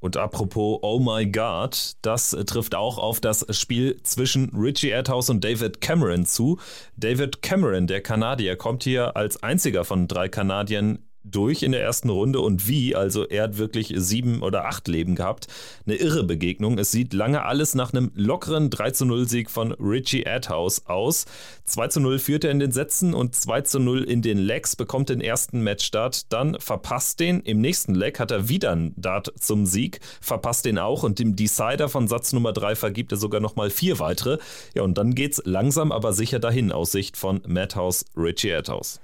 Und apropos Oh my God, das trifft auch auf das Spiel zwischen Richie Erdhouse und David Cameron zu. David Cameron, der Kanadier, kommt hier als einziger von drei Kanadiern durch in der ersten Runde und wie. Also er hat wirklich sieben oder acht Leben gehabt. Eine irre Begegnung. Es sieht lange alles nach einem lockeren 3 zu 0 Sieg von Richie Adhouse aus. 2 zu 0 führt er in den Sätzen und 2 zu 0 in den Legs, bekommt den ersten Matchstart, dann verpasst den. Im nächsten Leg hat er wieder einen Dart zum Sieg, verpasst den auch und dem Decider von Satz Nummer 3 vergibt er sogar nochmal vier weitere. Ja, und dann geht's langsam aber sicher dahin aus Sicht von Madhouse Richie Adhouse.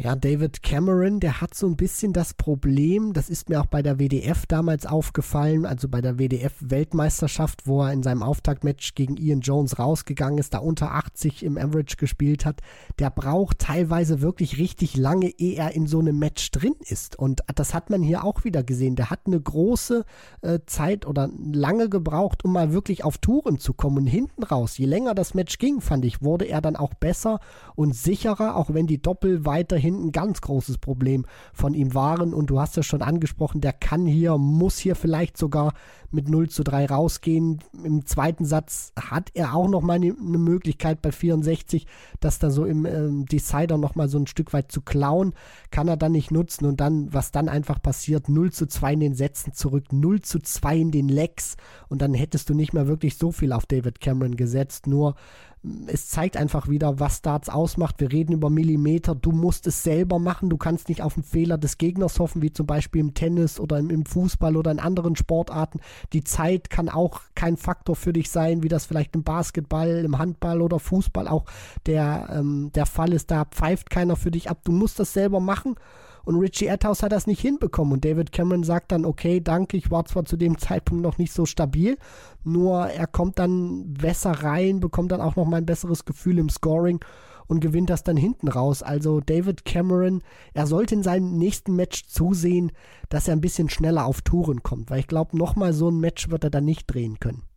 Ja, David Cameron, der hat so ein bisschen das Problem, das ist mir auch bei der WDF damals aufgefallen, also bei der WDF-Weltmeisterschaft, wo er in seinem Auftaktmatch gegen Ian Jones rausgegangen ist, da unter 80 im Average gespielt hat, der braucht teilweise wirklich richtig lange, ehe er in so einem Match drin ist. Und das hat man hier auch wieder gesehen. Der hat eine große äh, Zeit oder lange gebraucht, um mal wirklich auf Touren zu kommen. Und hinten raus, je länger das Match ging, fand ich, wurde er dann auch besser und sicherer, auch wenn die Doppel weiterhin hinten ein ganz großes Problem von ihm waren. Und du hast ja schon angesprochen, der kann hier, muss hier vielleicht sogar mit 0 zu 3 rausgehen. Im zweiten Satz hat er auch noch mal eine, eine Möglichkeit bei 64, das da so im ähm, Decider noch mal so ein Stück weit zu klauen. Kann er dann nicht nutzen. Und dann, was dann einfach passiert, 0 zu 2 in den Sätzen zurück, 0 zu 2 in den Lecks. Und dann hättest du nicht mehr wirklich so viel auf David Cameron gesetzt. Nur es zeigt einfach wieder, was Darts ausmacht. Wir reden über Millimeter. Du musst es selber machen. Du kannst nicht auf den Fehler des Gegners hoffen, wie zum Beispiel im Tennis oder im, Fußball oder in anderen Sportarten. Die Zeit kann auch kein Faktor für dich sein, wie das vielleicht im Basketball, im Handball oder Fußball auch der, ähm, der Fall ist. Da pfeift keiner für dich ab. Du musst das selber machen. Und Richie Atthaus hat das nicht hinbekommen. Und David Cameron sagt dann, okay, danke, ich war zwar zu dem Zeitpunkt noch nicht so stabil, nur er kommt dann besser rein, bekommt dann auch noch mal ein besseres Gefühl im Scoring und gewinnt das dann hinten raus. Also David Cameron, er sollte in seinem nächsten Match zusehen, dass er ein bisschen schneller auf Touren kommt, weil ich glaube, nochmal so ein Match wird er dann nicht drehen können.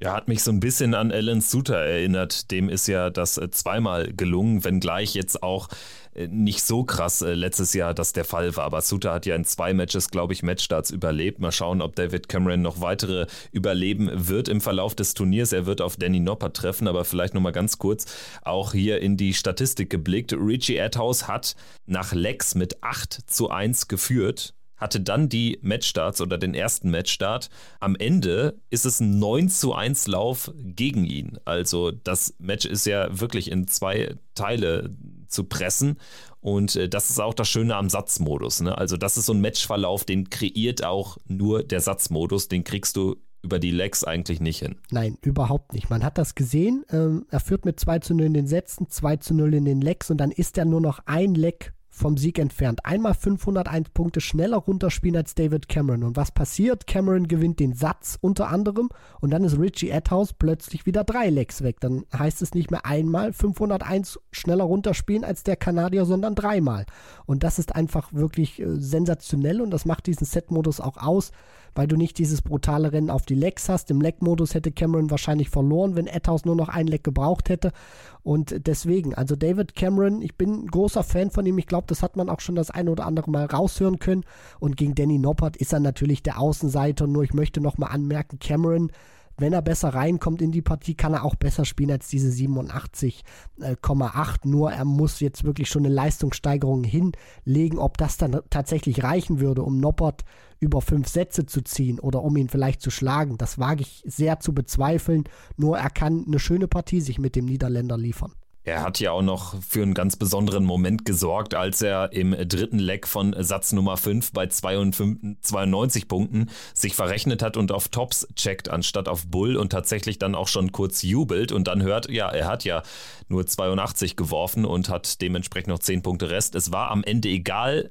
Ja, hat mich so ein bisschen an Alan Suter erinnert. Dem ist ja das äh, zweimal gelungen, wenngleich jetzt auch äh, nicht so krass äh, letztes Jahr das der Fall war. Aber Suter hat ja in zwei Matches, glaube ich, Matchstarts überlebt. Mal schauen, ob David Cameron noch weitere überleben wird im Verlauf des Turniers. Er wird auf Danny Nopper treffen, aber vielleicht nochmal ganz kurz auch hier in die Statistik geblickt. Richie Adhouse hat nach Lex mit 8 zu 1 geführt hatte dann die Matchstarts oder den ersten Matchstart. Am Ende ist es ein 9 zu 1 Lauf gegen ihn. Also das Match ist ja wirklich in zwei Teile zu pressen. Und äh, das ist auch das Schöne am Satzmodus. Ne? Also das ist so ein Matchverlauf, den kreiert auch nur der Satzmodus. Den kriegst du über die Legs eigentlich nicht hin. Nein, überhaupt nicht. Man hat das gesehen. Ähm, er führt mit 2 zu 0 in den Sätzen, 2 zu 0 in den Legs und dann ist er nur noch ein Leg vom Sieg entfernt. Einmal 501 Punkte schneller runterspielen als David Cameron. Und was passiert? Cameron gewinnt den Satz unter anderem und dann ist Richie Adhouse plötzlich wieder drei Lecks weg. Dann heißt es nicht mehr einmal 501 schneller runterspielen als der Kanadier, sondern dreimal. Und das ist einfach wirklich äh, sensationell und das macht diesen Set-Modus auch aus weil du nicht dieses brutale Rennen auf die Lecks hast. Im Leck-Modus hätte Cameron wahrscheinlich verloren, wenn Etthaus nur noch ein Leck gebraucht hätte. Und deswegen, also David Cameron, ich bin großer Fan von ihm. Ich glaube, das hat man auch schon das eine oder andere Mal raushören können. Und gegen Danny Noppert ist er natürlich der Außenseiter. Nur ich möchte nochmal anmerken, Cameron wenn er besser reinkommt in die Partie, kann er auch besser spielen als diese 87,8. Nur er muss jetzt wirklich schon eine Leistungssteigerung hinlegen. Ob das dann tatsächlich reichen würde, um Noppert über fünf Sätze zu ziehen oder um ihn vielleicht zu schlagen, das wage ich sehr zu bezweifeln. Nur er kann eine schöne Partie sich mit dem Niederländer liefern. Er hat ja auch noch für einen ganz besonderen Moment gesorgt, als er im dritten Leck von Satz Nummer 5 bei 92 Punkten sich verrechnet hat und auf Tops checkt anstatt auf Bull und tatsächlich dann auch schon kurz jubelt und dann hört, ja, er hat ja nur 82 geworfen und hat dementsprechend noch 10 Punkte Rest. Es war am Ende egal.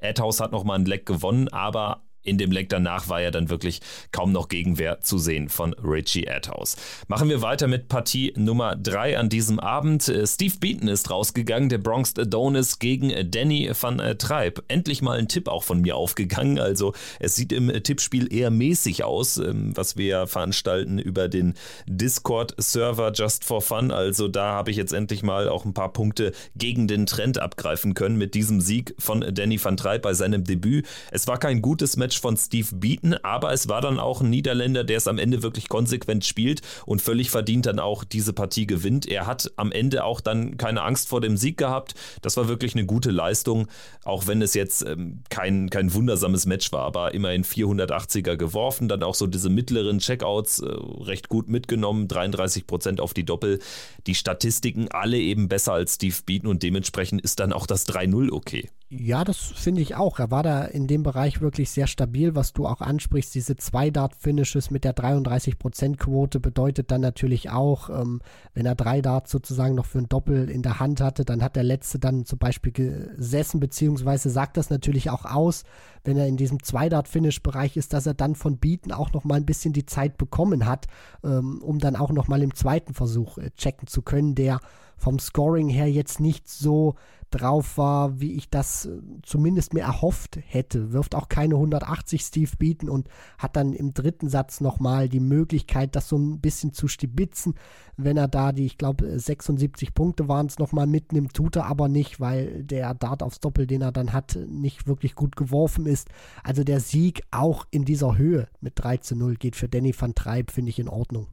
Adhouse hat nochmal ein Leck gewonnen, aber in dem Leck danach war ja dann wirklich kaum noch Gegenwehr zu sehen von Richie Adhouse. Machen wir weiter mit Partie Nummer 3 an diesem Abend. Äh, Steve Beaton ist rausgegangen, der Bronx Adonis gegen Danny van äh, Treib. Endlich mal ein Tipp auch von mir aufgegangen. Also es sieht im Tippspiel eher mäßig aus, ähm, was wir veranstalten über den Discord-Server Just for Fun. Also da habe ich jetzt endlich mal auch ein paar Punkte gegen den Trend abgreifen können mit diesem Sieg von Danny van Treib bei seinem Debüt. Es war kein gutes Match Match von Steve Beaton, aber es war dann auch ein Niederländer, der es am Ende wirklich konsequent spielt und völlig verdient dann auch diese Partie gewinnt. Er hat am Ende auch dann keine Angst vor dem Sieg gehabt. Das war wirklich eine gute Leistung, auch wenn es jetzt ähm, kein, kein wundersames Match war, aber immerhin 480er geworfen, dann auch so diese mittleren Checkouts äh, recht gut mitgenommen, 33 Prozent auf die Doppel. Die Statistiken alle eben besser als Steve Beaton und dementsprechend ist dann auch das 3-0 okay. Ja, das finde ich auch. Er war da in dem Bereich wirklich sehr stabil, was du auch ansprichst. Diese Zwei-Dart-Finishes mit der 33%-Quote bedeutet dann natürlich auch, ähm, wenn er drei Darts sozusagen noch für ein Doppel in der Hand hatte, dann hat der letzte dann zum Beispiel gesessen, beziehungsweise sagt das natürlich auch aus, wenn er in diesem Zwei-Dart-Finish-Bereich ist, dass er dann von Bieten auch noch mal ein bisschen die Zeit bekommen hat, ähm, um dann auch noch mal im zweiten Versuch äh, checken zu können, der vom Scoring her jetzt nicht so drauf war, wie ich das äh, zumindest mir erhofft hätte. Wirft auch keine 180 Steve bieten und hat dann im dritten Satz nochmal die Möglichkeit, das so ein bisschen zu stibitzen. Wenn er da die, ich glaube, 76 Punkte waren es nochmal mitnimmt, tut er aber nicht, weil der Dart aufs Doppel, den er dann hat, nicht wirklich gut geworfen ist. Also der Sieg auch in dieser Höhe mit 3 zu 0 geht für Danny van Treib, finde ich in Ordnung.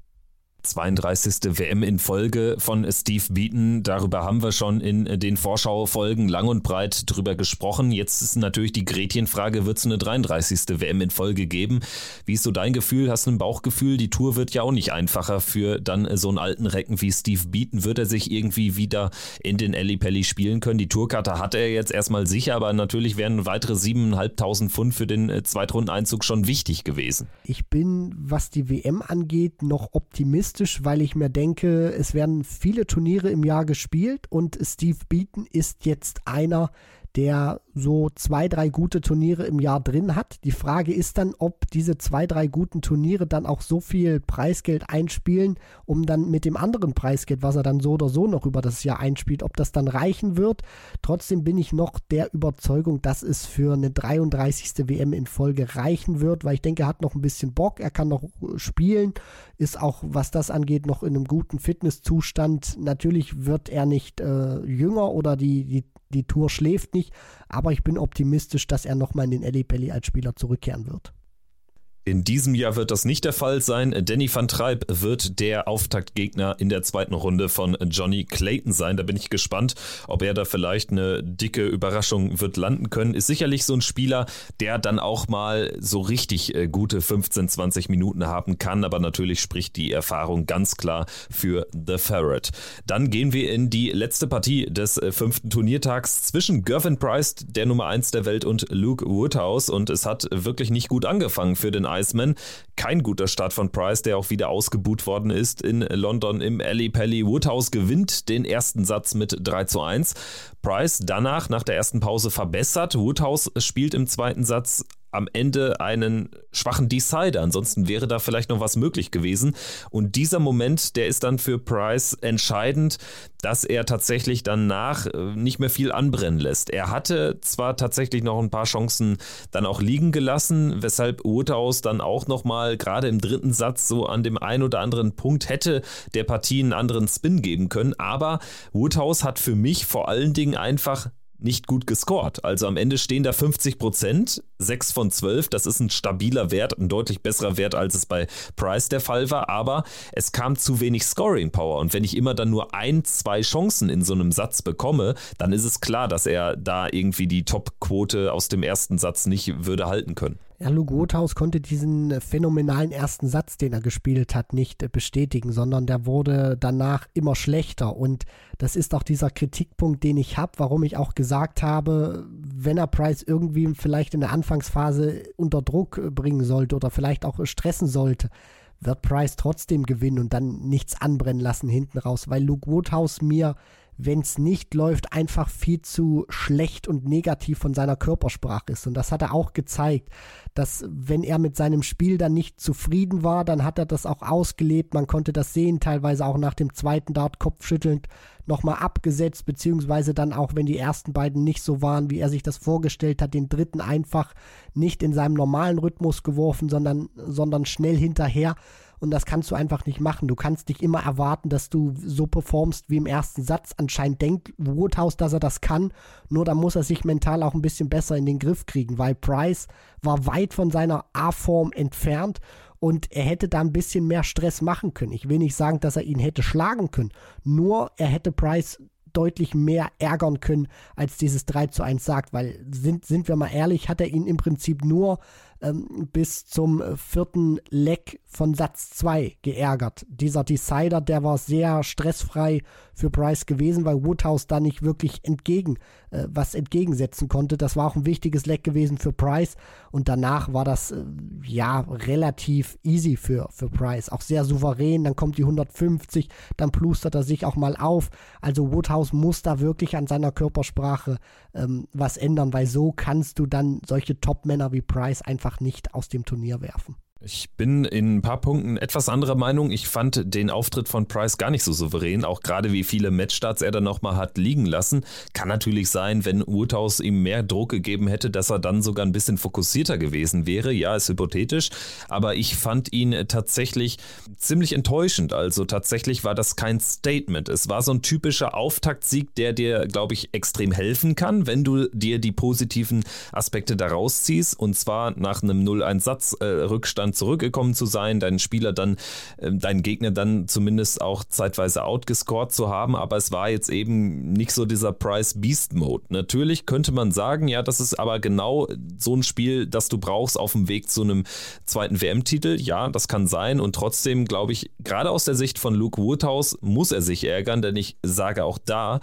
32. WM in Folge von Steve Beaton. Darüber haben wir schon in den Vorschaufolgen lang und breit drüber gesprochen. Jetzt ist natürlich die Gretchenfrage, wird es eine 33. WM in Folge geben? Wie ist so dein Gefühl? Hast du ein Bauchgefühl? Die Tour wird ja auch nicht einfacher für dann so einen alten Recken wie Steve Beaton. Wird er sich irgendwie wieder in den Ellie Pelli spielen können? Die Tourkarte hat er jetzt erstmal sicher, aber natürlich wären weitere 7.500 Pfund für den äh, Zweitrundeneinzug schon wichtig gewesen. Ich bin, was die WM angeht, noch optimistisch optimistisch, weil ich mir denke, es werden viele Turniere im Jahr gespielt und Steve Beaton ist jetzt einer, der so zwei, drei gute Turniere im Jahr drin hat. Die Frage ist dann, ob diese zwei, drei guten Turniere dann auch so viel Preisgeld einspielen, um dann mit dem anderen Preisgeld, was er dann so oder so noch über das Jahr einspielt, ob das dann reichen wird. Trotzdem bin ich noch der Überzeugung, dass es für eine 33. WM in Folge reichen wird, weil ich denke, er hat noch ein bisschen Bock, er kann noch spielen, ist auch, was das angeht, noch in einem guten Fitnesszustand. Natürlich wird er nicht äh, jünger oder die, die die Tour schläft nicht, aber ich bin optimistisch, dass er nochmal in den Eddie Pelli als Spieler zurückkehren wird. In diesem Jahr wird das nicht der Fall sein. Danny van Treib wird der Auftaktgegner in der zweiten Runde von Johnny Clayton sein. Da bin ich gespannt, ob er da vielleicht eine dicke Überraschung wird landen können. Ist sicherlich so ein Spieler, der dann auch mal so richtig äh, gute 15, 20 Minuten haben kann. Aber natürlich spricht die Erfahrung ganz klar für The Ferret. Dann gehen wir in die letzte Partie des äh, fünften Turniertags zwischen Gervin Price, der Nummer 1 der Welt, und Luke Woodhouse. Und es hat wirklich nicht gut angefangen für den Iceman. Kein guter Start von Price, der auch wieder ausgebuht worden ist in London im Ali Pelli. Woodhouse gewinnt den ersten Satz mit 3 zu 1. Price danach nach der ersten Pause verbessert. Woodhouse spielt im zweiten Satz am Ende einen schwachen Decider. Ansonsten wäre da vielleicht noch was möglich gewesen. Und dieser Moment, der ist dann für Price entscheidend, dass er tatsächlich danach äh, nicht mehr viel anbrennen lässt. Er hatte zwar tatsächlich noch ein paar Chancen dann auch liegen gelassen, weshalb Woodhouse dann auch nochmal gerade im dritten Satz so an dem einen oder anderen Punkt hätte der Partie einen anderen Spin geben können. Aber Woodhouse hat für mich vor allen Dingen einfach nicht gut gescored. Also am Ende stehen da 50 Prozent, 6 von 12. Das ist ein stabiler Wert, ein deutlich besserer Wert, als es bei Price der Fall war. Aber es kam zu wenig Scoring Power. Und wenn ich immer dann nur ein, zwei Chancen in so einem Satz bekomme, dann ist es klar, dass er da irgendwie die Top-Quote aus dem ersten Satz nicht würde halten können. Ja, Luke Rothaus konnte diesen phänomenalen ersten Satz, den er gespielt hat, nicht bestätigen, sondern der wurde danach immer schlechter. Und das ist auch dieser Kritikpunkt, den ich habe, warum ich auch gesagt habe, wenn er Price irgendwie vielleicht in der Anfangsphase unter Druck bringen sollte oder vielleicht auch stressen sollte, wird Price trotzdem gewinnen und dann nichts anbrennen lassen hinten raus, weil Luke Woodhouse mir wenn es nicht läuft, einfach viel zu schlecht und negativ von seiner Körpersprache ist. Und das hat er auch gezeigt, dass wenn er mit seinem Spiel dann nicht zufrieden war, dann hat er das auch ausgelebt. Man konnte das sehen, teilweise auch nach dem zweiten Dart kopfschüttelnd nochmal abgesetzt, beziehungsweise dann auch, wenn die ersten beiden nicht so waren, wie er sich das vorgestellt hat, den dritten einfach nicht in seinem normalen Rhythmus geworfen, sondern, sondern schnell hinterher. Und das kannst du einfach nicht machen. Du kannst nicht immer erwarten, dass du so performst wie im ersten Satz. Anscheinend denkt Woodhouse, dass er das kann, nur da muss er sich mental auch ein bisschen besser in den Griff kriegen, weil Price war weit von seiner A-Form entfernt und er hätte da ein bisschen mehr Stress machen können. Ich will nicht sagen, dass er ihn hätte schlagen können, nur er hätte Price deutlich mehr ärgern können, als dieses 3 zu 1 sagt, weil sind, sind wir mal ehrlich, hat er ihn im Prinzip nur ähm, bis zum vierten Leck von Satz 2 geärgert. Dieser Decider, der war sehr stressfrei für Price gewesen, weil Woodhouse da nicht wirklich entgegen äh, was entgegensetzen konnte. Das war auch ein wichtiges Leck gewesen für Price und danach war das äh, ja relativ easy für, für Price. Auch sehr souverän, dann kommt die 150, dann plustert er sich auch mal auf. Also Woodhouse muss da wirklich an seiner Körpersprache ähm, was ändern, weil so kannst du dann solche Top-Männer wie Price einfach einfach nicht aus dem Turnier werfen. Ich bin in ein paar Punkten etwas anderer Meinung. Ich fand den Auftritt von Price gar nicht so souverän, auch gerade wie viele Matchstarts er dann nochmal hat liegen lassen. Kann natürlich sein, wenn Urtaus ihm mehr Druck gegeben hätte, dass er dann sogar ein bisschen fokussierter gewesen wäre. Ja, ist hypothetisch, aber ich fand ihn tatsächlich ziemlich enttäuschend. Also tatsächlich war das kein Statement. Es war so ein typischer Auftaktsieg, der dir, glaube ich, extrem helfen kann, wenn du dir die positiven Aspekte daraus ziehst. Und zwar nach einem 0-1-Satz-Rückstand äh, zurückgekommen zu sein, deinen Spieler dann, äh, deinen Gegner dann zumindest auch zeitweise outgescored zu haben, aber es war jetzt eben nicht so dieser Price Beast Mode. Natürlich könnte man sagen, ja, das ist aber genau so ein Spiel, das du brauchst auf dem Weg zu einem zweiten WM-Titel. Ja, das kann sein und trotzdem glaube ich, gerade aus der Sicht von Luke Woodhouse muss er sich ärgern, denn ich sage auch da,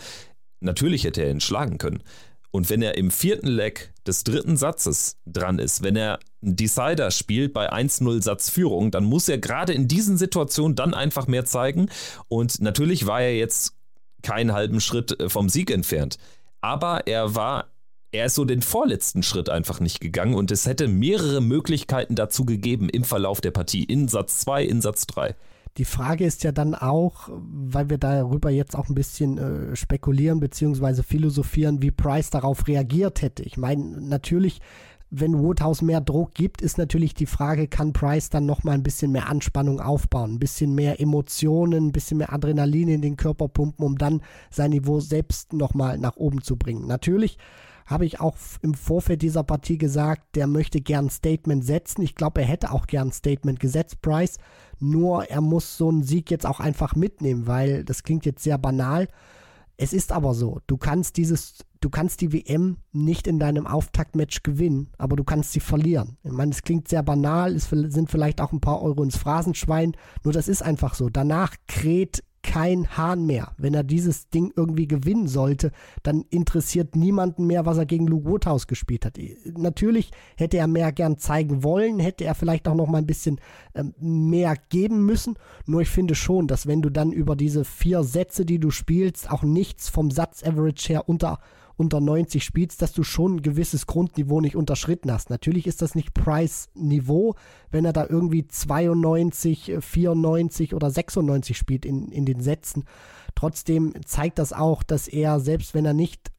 natürlich hätte er ihn schlagen können. Und wenn er im vierten Leg des dritten Satzes dran ist, wenn er einen Decider spielt bei 1-0 Satzführung, dann muss er gerade in diesen Situationen dann einfach mehr zeigen. Und natürlich war er jetzt keinen halben Schritt äh, vom Sieg entfernt. Aber er war, er ist so den vorletzten Schritt einfach nicht gegangen und es hätte mehrere Möglichkeiten dazu gegeben im Verlauf der Partie, in Satz 2, in Satz 3. Die Frage ist ja dann auch, weil wir darüber jetzt auch ein bisschen äh, spekulieren bzw. philosophieren, wie Price darauf reagiert hätte. Ich meine, natürlich, wenn Woodhouse mehr Druck gibt, ist natürlich die Frage, kann Price dann nochmal ein bisschen mehr Anspannung aufbauen, ein bisschen mehr Emotionen, ein bisschen mehr Adrenalin in den Körper pumpen, um dann sein Niveau selbst nochmal nach oben zu bringen. Natürlich habe ich auch im Vorfeld dieser Partie gesagt, der möchte gern ein Statement setzen. Ich glaube, er hätte auch gern ein Statement gesetzt, Price. Nur er muss so einen Sieg jetzt auch einfach mitnehmen, weil das klingt jetzt sehr banal. Es ist aber so, du kannst dieses, du kannst die WM nicht in deinem Auftaktmatch gewinnen, aber du kannst sie verlieren. Ich meine, es klingt sehr banal, es sind vielleicht auch ein paar Euro ins Phrasenschwein, nur das ist einfach so. Danach kräht kein Hahn mehr. Wenn er dieses Ding irgendwie gewinnen sollte, dann interessiert niemanden mehr, was er gegen Luke Woodhouse gespielt hat. Natürlich hätte er mehr gern zeigen wollen, hätte er vielleicht auch noch mal ein bisschen ähm, mehr geben müssen. Nur ich finde schon, dass wenn du dann über diese vier Sätze, die du spielst, auch nichts vom Satz-Average her unter unter 90 spielst, dass du schon ein gewisses Grundniveau nicht unterschritten hast. Natürlich ist das nicht Price-Niveau, wenn er da irgendwie 92, 94 oder 96 spielt in, in den Sätzen. Trotzdem zeigt das auch, dass er, selbst wenn er nicht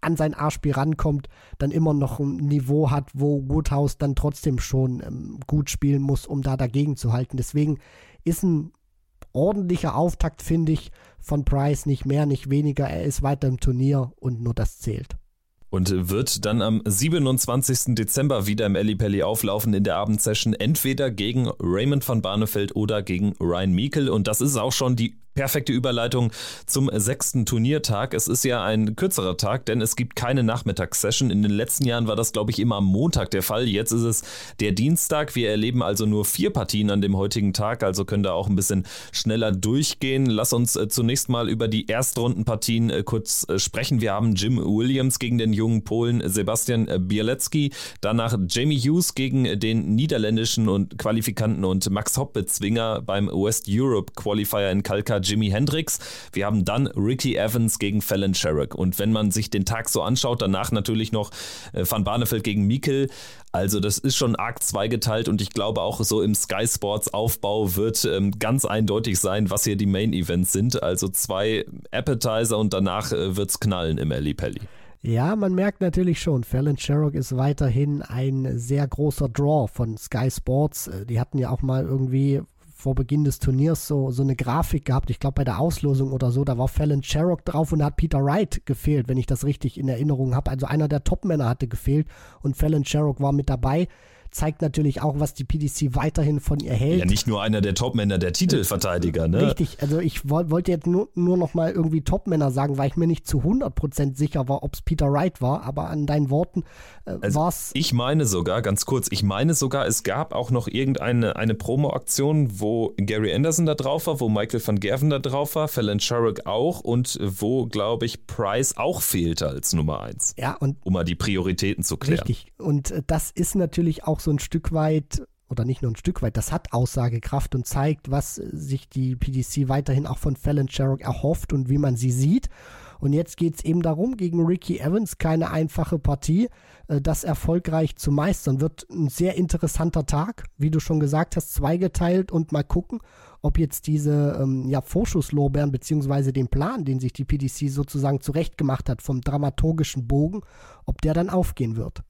an sein A-Spiel rankommt, dann immer noch ein Niveau hat, wo Woodhouse dann trotzdem schon ähm, gut spielen muss, um da dagegen zu halten. Deswegen ist ein ordentlicher Auftakt, finde ich, von Price. Nicht mehr, nicht weniger. Er ist weiter im Turnier und nur das zählt. Und wird dann am 27. Dezember wieder im Pelli auflaufen in der Abendsession, entweder gegen Raymond van Barneveld oder gegen Ryan Meikle. Und das ist auch schon die perfekte Überleitung zum sechsten Turniertag. Es ist ja ein kürzerer Tag, denn es gibt keine Nachmittagssession. In den letzten Jahren war das, glaube ich, immer am Montag der Fall. Jetzt ist es der Dienstag. Wir erleben also nur vier Partien an dem heutigen Tag, also können da auch ein bisschen schneller durchgehen. Lass uns äh, zunächst mal über die Erstrundenpartien äh, kurz äh, sprechen. Wir haben Jim Williams gegen den jungen Polen Sebastian Bielecki, danach Jamie Hughes gegen den niederländischen und Qualifikanten und Max Hoppe-Zwinger beim West Europe Qualifier in Kalka Jimi Hendrix. Wir haben dann Ricky Evans gegen Fallon Sherrick. Und wenn man sich den Tag so anschaut, danach natürlich noch äh, Van Barneveld gegen Mikkel. Also das ist schon arg zweigeteilt und ich glaube auch so im Sky Sports Aufbau wird ähm, ganz eindeutig sein, was hier die Main Events sind. Also zwei Appetizer und danach äh, es knallen im Ali Pelli. Ja, man merkt natürlich schon, Fallon Sherrock ist weiterhin ein sehr großer Draw von Sky Sports. Äh, die hatten ja auch mal irgendwie vor Beginn des Turniers so, so eine Grafik gehabt, ich glaube bei der Auslosung oder so, da war Fallon Sherrock drauf und da hat Peter Wright gefehlt, wenn ich das richtig in Erinnerung habe. Also einer der Topmänner hatte gefehlt und Fallon Sherrock war mit dabei zeigt natürlich auch, was die PDC weiterhin von ihr hält. Ja, nicht nur einer der Topmänner, der Titelverteidiger, ne? Richtig, also ich wollt, wollte jetzt nur, nur noch mal irgendwie Topmänner sagen, weil ich mir nicht zu 100% sicher war, ob es Peter Wright war, aber an deinen Worten äh, also war es... Ich meine sogar, ganz kurz, ich meine sogar, es gab auch noch irgendeine eine Promo-Aktion, wo Gary Anderson da drauf war, wo Michael van Gerven da drauf war, Fallon Sherrick auch und wo, glaube ich, Price auch fehlte als Nummer 1. Ja, und... Um mal die Prioritäten zu klären. Richtig, und äh, das ist natürlich auch so ein Stück weit oder nicht nur ein Stück weit, das hat Aussagekraft und zeigt, was sich die PDC weiterhin auch von Fallon Sherrock erhofft und wie man sie sieht. Und jetzt geht es eben darum, gegen Ricky Evans keine einfache Partie, äh, das erfolgreich zu meistern. Wird ein sehr interessanter Tag, wie du schon gesagt hast, zweigeteilt und mal gucken, ob jetzt diese ähm, ja, Vorschusslorbeeren beziehungsweise den Plan, den sich die PDC sozusagen zurechtgemacht hat vom dramaturgischen Bogen, ob der dann aufgehen wird.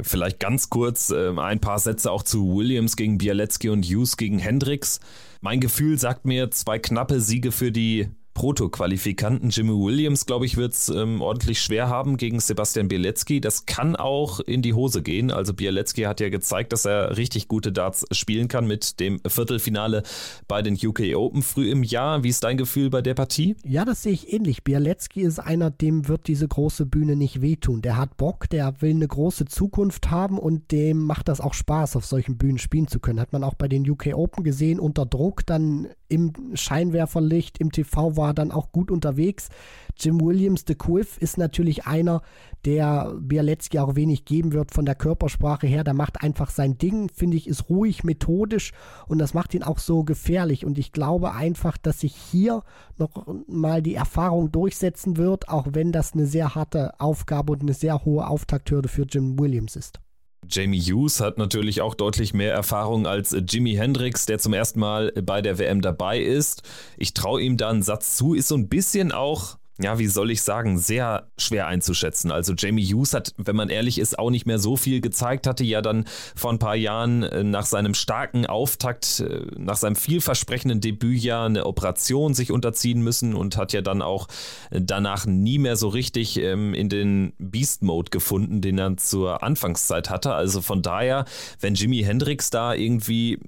Vielleicht ganz kurz äh, ein paar Sätze auch zu Williams gegen Bialecki und Hughes gegen Hendricks. Mein Gefühl sagt mir zwei knappe Siege für die Proto-Qualifikanten. Jimmy Williams, glaube ich, wird es ähm, ordentlich schwer haben gegen Sebastian Bielecki. Das kann auch in die Hose gehen. Also Bielecki hat ja gezeigt, dass er richtig gute Darts spielen kann mit dem Viertelfinale bei den UK Open früh im Jahr. Wie ist dein Gefühl bei der Partie? Ja, das sehe ich ähnlich. Bielecki ist einer, dem wird diese große Bühne nicht wehtun. Der hat Bock, der will eine große Zukunft haben und dem macht das auch Spaß, auf solchen Bühnen spielen zu können. Hat man auch bei den UK Open gesehen, unter Druck dann im Scheinwerferlicht, im TV war dann auch gut unterwegs. Jim Williams, The Quiff, ist natürlich einer, der Bialecki auch wenig geben wird von der Körpersprache her. Der macht einfach sein Ding, finde ich, ist ruhig, methodisch und das macht ihn auch so gefährlich. Und ich glaube einfach, dass sich hier noch mal die Erfahrung durchsetzen wird, auch wenn das eine sehr harte Aufgabe und eine sehr hohe Auftakthürde für Jim Williams ist. Jamie Hughes hat natürlich auch deutlich mehr Erfahrung als Jimi Hendrix, der zum ersten Mal bei der WM dabei ist. Ich traue ihm da einen Satz zu, ist so ein bisschen auch ja, wie soll ich sagen, sehr schwer einzuschätzen. Also Jamie Hughes hat, wenn man ehrlich ist, auch nicht mehr so viel gezeigt, hatte ja dann vor ein paar Jahren äh, nach seinem starken Auftakt, äh, nach seinem vielversprechenden Debütjahr eine Operation sich unterziehen müssen und hat ja dann auch äh, danach nie mehr so richtig ähm, in den Beast-Mode gefunden, den er zur Anfangszeit hatte. Also von daher, wenn Jimi Hendrix da irgendwie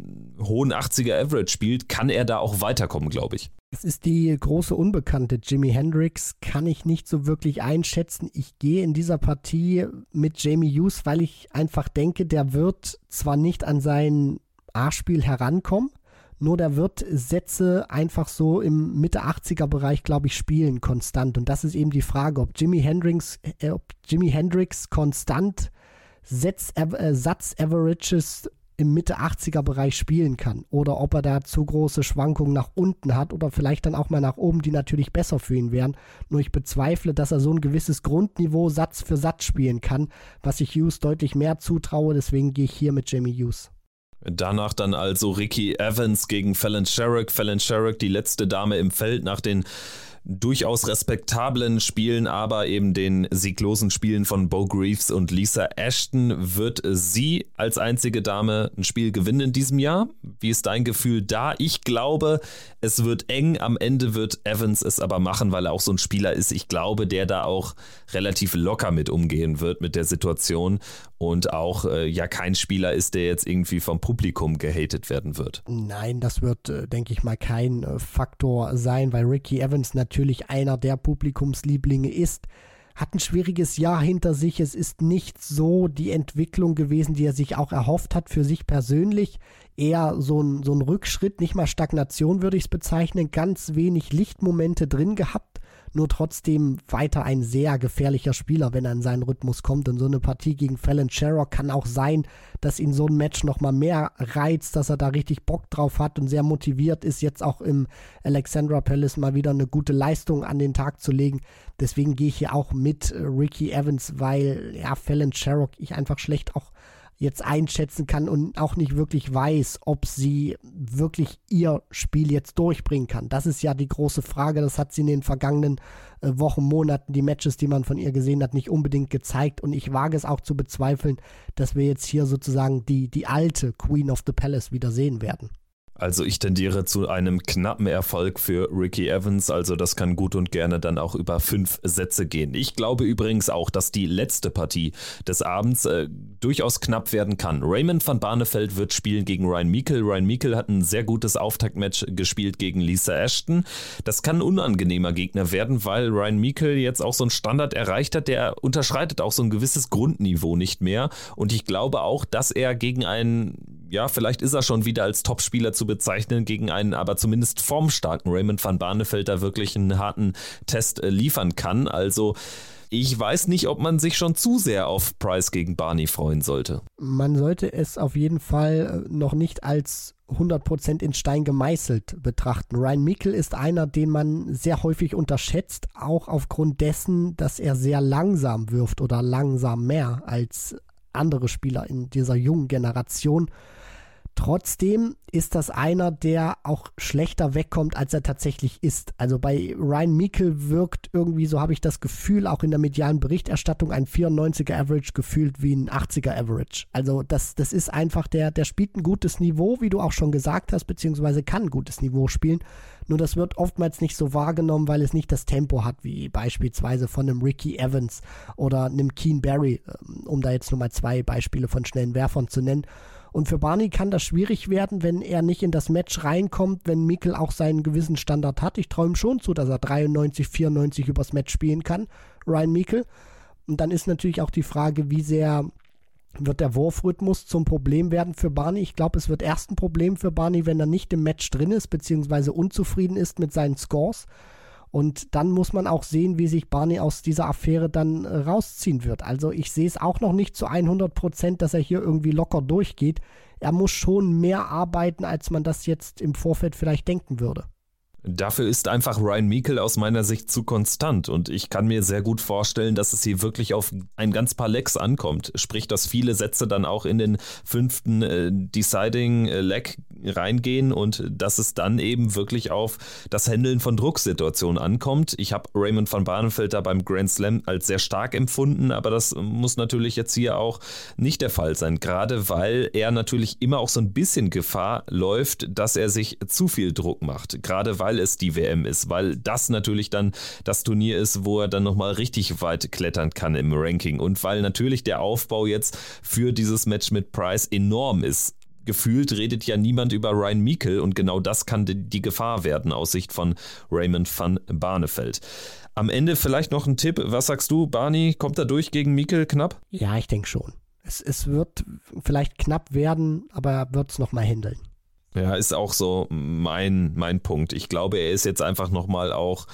hohen 80er Average spielt, kann er da auch weiterkommen, glaube ich. Es ist die große Unbekannte. Jimi Hendrix kann ich nicht so wirklich einschätzen. Ich gehe in dieser Partie mit Jamie Hughes, weil ich einfach denke, der wird zwar nicht an sein A-Spiel herankommen, nur der wird Sätze einfach so im Mitte 80er Bereich, glaube ich, spielen konstant. Und das ist eben die Frage, ob Jimi Hendrix, äh, ob Jimi Hendrix konstant äh, Satz-Averages im Mitte 80er Bereich spielen kann oder ob er da zu große Schwankungen nach unten hat oder vielleicht dann auch mal nach oben, die natürlich besser für ihn wären. Nur ich bezweifle, dass er so ein gewisses Grundniveau Satz für Satz spielen kann, was ich Hughes deutlich mehr zutraue. Deswegen gehe ich hier mit Jamie Hughes. Danach dann also Ricky Evans gegen Fallon Sherrick. Fallon Sherrick, die letzte Dame im Feld nach den durchaus respektablen Spielen, aber eben den sieglosen Spielen von Bo Greaves und Lisa Ashton. Wird sie als einzige Dame ein Spiel gewinnen in diesem Jahr? Wie ist dein Gefühl da? Ich glaube, es wird eng. Am Ende wird Evans es aber machen, weil er auch so ein Spieler ist. Ich glaube, der da auch relativ locker mit umgehen wird mit der Situation und auch äh, ja kein Spieler ist, der jetzt irgendwie vom Publikum gehatet werden wird. Nein, das wird, äh, denke ich mal, kein äh, Faktor sein, weil Ricky Evans natürlich einer der Publikumslieblinge ist. Hat ein schwieriges Jahr hinter sich. Es ist nicht so die Entwicklung gewesen, die er sich auch erhofft hat für sich persönlich. Eher so ein, so ein Rückschritt, nicht mal Stagnation würde ich es bezeichnen. Ganz wenig Lichtmomente drin gehabt nur trotzdem weiter ein sehr gefährlicher Spieler, wenn er in seinen Rhythmus kommt. Und so eine Partie gegen Fallon Sherrock kann auch sein, dass ihn so ein Match nochmal mehr reizt, dass er da richtig Bock drauf hat und sehr motiviert ist, jetzt auch im Alexandra Palace mal wieder eine gute Leistung an den Tag zu legen. Deswegen gehe ich hier auch mit Ricky Evans, weil ja, Fallon Sherrock ich einfach schlecht auch jetzt einschätzen kann und auch nicht wirklich weiß, ob sie wirklich ihr Spiel jetzt durchbringen kann. Das ist ja die große Frage. Das hat sie in den vergangenen äh, Wochen, Monaten, die Matches, die man von ihr gesehen hat, nicht unbedingt gezeigt. Und ich wage es auch zu bezweifeln, dass wir jetzt hier sozusagen die, die alte Queen of the Palace wieder sehen werden. Also ich tendiere zu einem knappen Erfolg für Ricky Evans, also das kann gut und gerne dann auch über fünf Sätze gehen. Ich glaube übrigens auch, dass die letzte Partie des Abends äh, durchaus knapp werden kann. Raymond van Barneveld wird spielen gegen Ryan Meikle. Ryan Meikle hat ein sehr gutes Auftaktmatch gespielt gegen Lisa Ashton. Das kann ein unangenehmer Gegner werden, weil Ryan Meikle jetzt auch so einen Standard erreicht hat, der unterschreitet auch so ein gewisses Grundniveau nicht mehr. Und ich glaube auch, dass er gegen einen ja, vielleicht ist er schon wieder als Topspieler zu bezeichnen, gegen einen aber zumindest formstarken Raymond van Barneveld da wirklich einen harten Test äh, liefern kann. Also ich weiß nicht, ob man sich schon zu sehr auf Price gegen Barney freuen sollte. Man sollte es auf jeden Fall äh, noch nicht als 100% in Stein gemeißelt betrachten. Ryan Mikkel ist einer, den man sehr häufig unterschätzt, auch aufgrund dessen, dass er sehr langsam wirft oder langsam mehr als andere Spieler in dieser jungen Generation. Trotzdem ist das einer, der auch schlechter wegkommt, als er tatsächlich ist. Also bei Ryan Meikle wirkt irgendwie, so habe ich das Gefühl, auch in der medialen Berichterstattung ein 94er Average gefühlt wie ein 80er Average. Also das, das ist einfach, der, der spielt ein gutes Niveau, wie du auch schon gesagt hast, beziehungsweise kann ein gutes Niveau spielen. Nur das wird oftmals nicht so wahrgenommen, weil es nicht das Tempo hat, wie beispielsweise von einem Ricky Evans oder einem Keen Barry, ähm, um da jetzt nur mal zwei Beispiele von schnellen Werfern zu nennen. Und für Barney kann das schwierig werden, wenn er nicht in das Match reinkommt, wenn Mikkel auch seinen gewissen Standard hat. Ich träume schon zu, dass er 93, 94 übers Match spielen kann, Ryan Mikkel. Und dann ist natürlich auch die Frage, wie sehr wird der Wurfrhythmus zum Problem werden für Barney. Ich glaube, es wird erst ein Problem für Barney, wenn er nicht im Match drin ist, beziehungsweise unzufrieden ist mit seinen Scores. Und dann muss man auch sehen, wie sich Barney aus dieser Affäre dann äh, rausziehen wird. Also ich sehe es auch noch nicht zu 100 Prozent, dass er hier irgendwie locker durchgeht. Er muss schon mehr arbeiten, als man das jetzt im Vorfeld vielleicht denken würde. Dafür ist einfach Ryan Meikle aus meiner Sicht zu konstant und ich kann mir sehr gut vorstellen, dass es hier wirklich auf ein ganz paar Legs ankommt. Sprich, dass viele Sätze dann auch in den fünften äh, Deciding äh, Leg reingehen und dass es dann eben wirklich auf das Handeln von Drucksituationen ankommt. Ich habe Raymond van Barneveld da beim Grand Slam als sehr stark empfunden, aber das muss natürlich jetzt hier auch nicht der Fall sein, gerade weil er natürlich immer auch so ein bisschen Gefahr läuft, dass er sich zu viel Druck macht, gerade weil weil es die WM ist, weil das natürlich dann das Turnier ist, wo er dann nochmal richtig weit klettern kann im Ranking und weil natürlich der Aufbau jetzt für dieses Match mit Price enorm ist gefühlt redet ja niemand über Ryan Meikle und genau das kann die Gefahr werden aus Sicht von Raymond van Barneveld. Am Ende vielleicht noch ein Tipp. Was sagst du, Barney? Kommt er durch gegen Meikle knapp? Ja, ich denke schon. Es, es wird vielleicht knapp werden, aber er wird es nochmal handeln. Ja, ist auch so mein, mein Punkt. Ich glaube, er ist jetzt einfach nochmal auch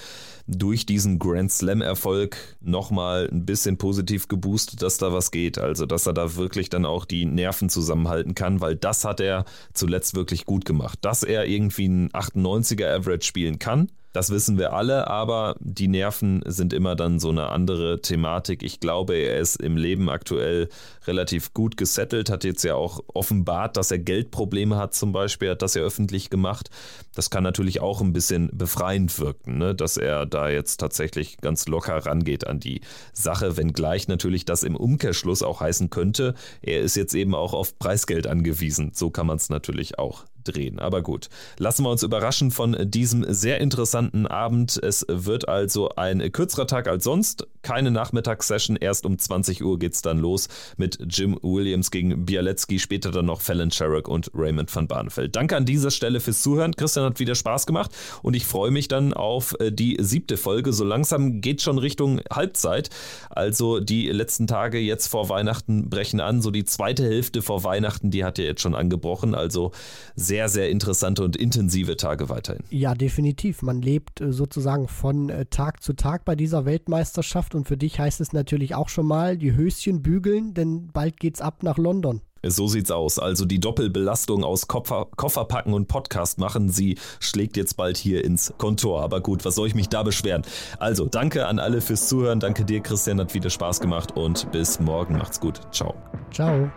durch diesen Grand Slam-Erfolg nochmal ein bisschen positiv geboostet, dass da was geht. Also, dass er da wirklich dann auch die Nerven zusammenhalten kann, weil das hat er zuletzt wirklich gut gemacht. Dass er irgendwie einen 98er Average spielen kann, das wissen wir alle, aber die Nerven sind immer dann so eine andere Thematik. Ich glaube, er ist im Leben aktuell relativ gut gesettelt, hat jetzt ja auch offenbart, dass er Geldprobleme hat zum Beispiel, hat das ja öffentlich gemacht. Das kann natürlich auch ein bisschen befreiend wirken, ne? dass er da jetzt tatsächlich ganz locker rangeht an die Sache, wenngleich natürlich das im Umkehrschluss auch heißen könnte, er ist jetzt eben auch auf Preisgeld angewiesen. So kann man es natürlich auch drehen. Aber gut, lassen wir uns überraschen von diesem sehr interessanten Abend. Es wird also ein kürzerer Tag als sonst. Keine Nachmittagssession. Erst um 20 Uhr geht es dann los mit Jim Williams gegen Bialecki. Später dann noch Fallon Sherrock und Raymond van Barneveld. Danke an dieser Stelle fürs Zuhören. Christian hat wieder Spaß gemacht und ich freue mich dann auf äh, die siebte Folge. So langsam geht schon Richtung Halbzeit. Also die letzten Tage jetzt vor Weihnachten brechen an. So die zweite Hälfte vor Weihnachten, die hat ja jetzt schon angebrochen. Also sehr sehr, sehr interessante und intensive Tage weiterhin. Ja, definitiv. Man lebt äh, sozusagen von äh, Tag zu Tag bei dieser Weltmeisterschaft und für dich heißt es natürlich auch schon mal die Höschen bügeln, denn bald geht's ab nach London. So sieht's aus. Also die Doppelbelastung aus Koffer, Kofferpacken und Podcast machen, sie schlägt jetzt bald hier ins Kontor. Aber gut, was soll ich mich da beschweren? Also danke an alle fürs Zuhören. Danke dir, Christian, hat wieder Spaß gemacht und bis morgen. Macht's gut. Ciao. Ciao.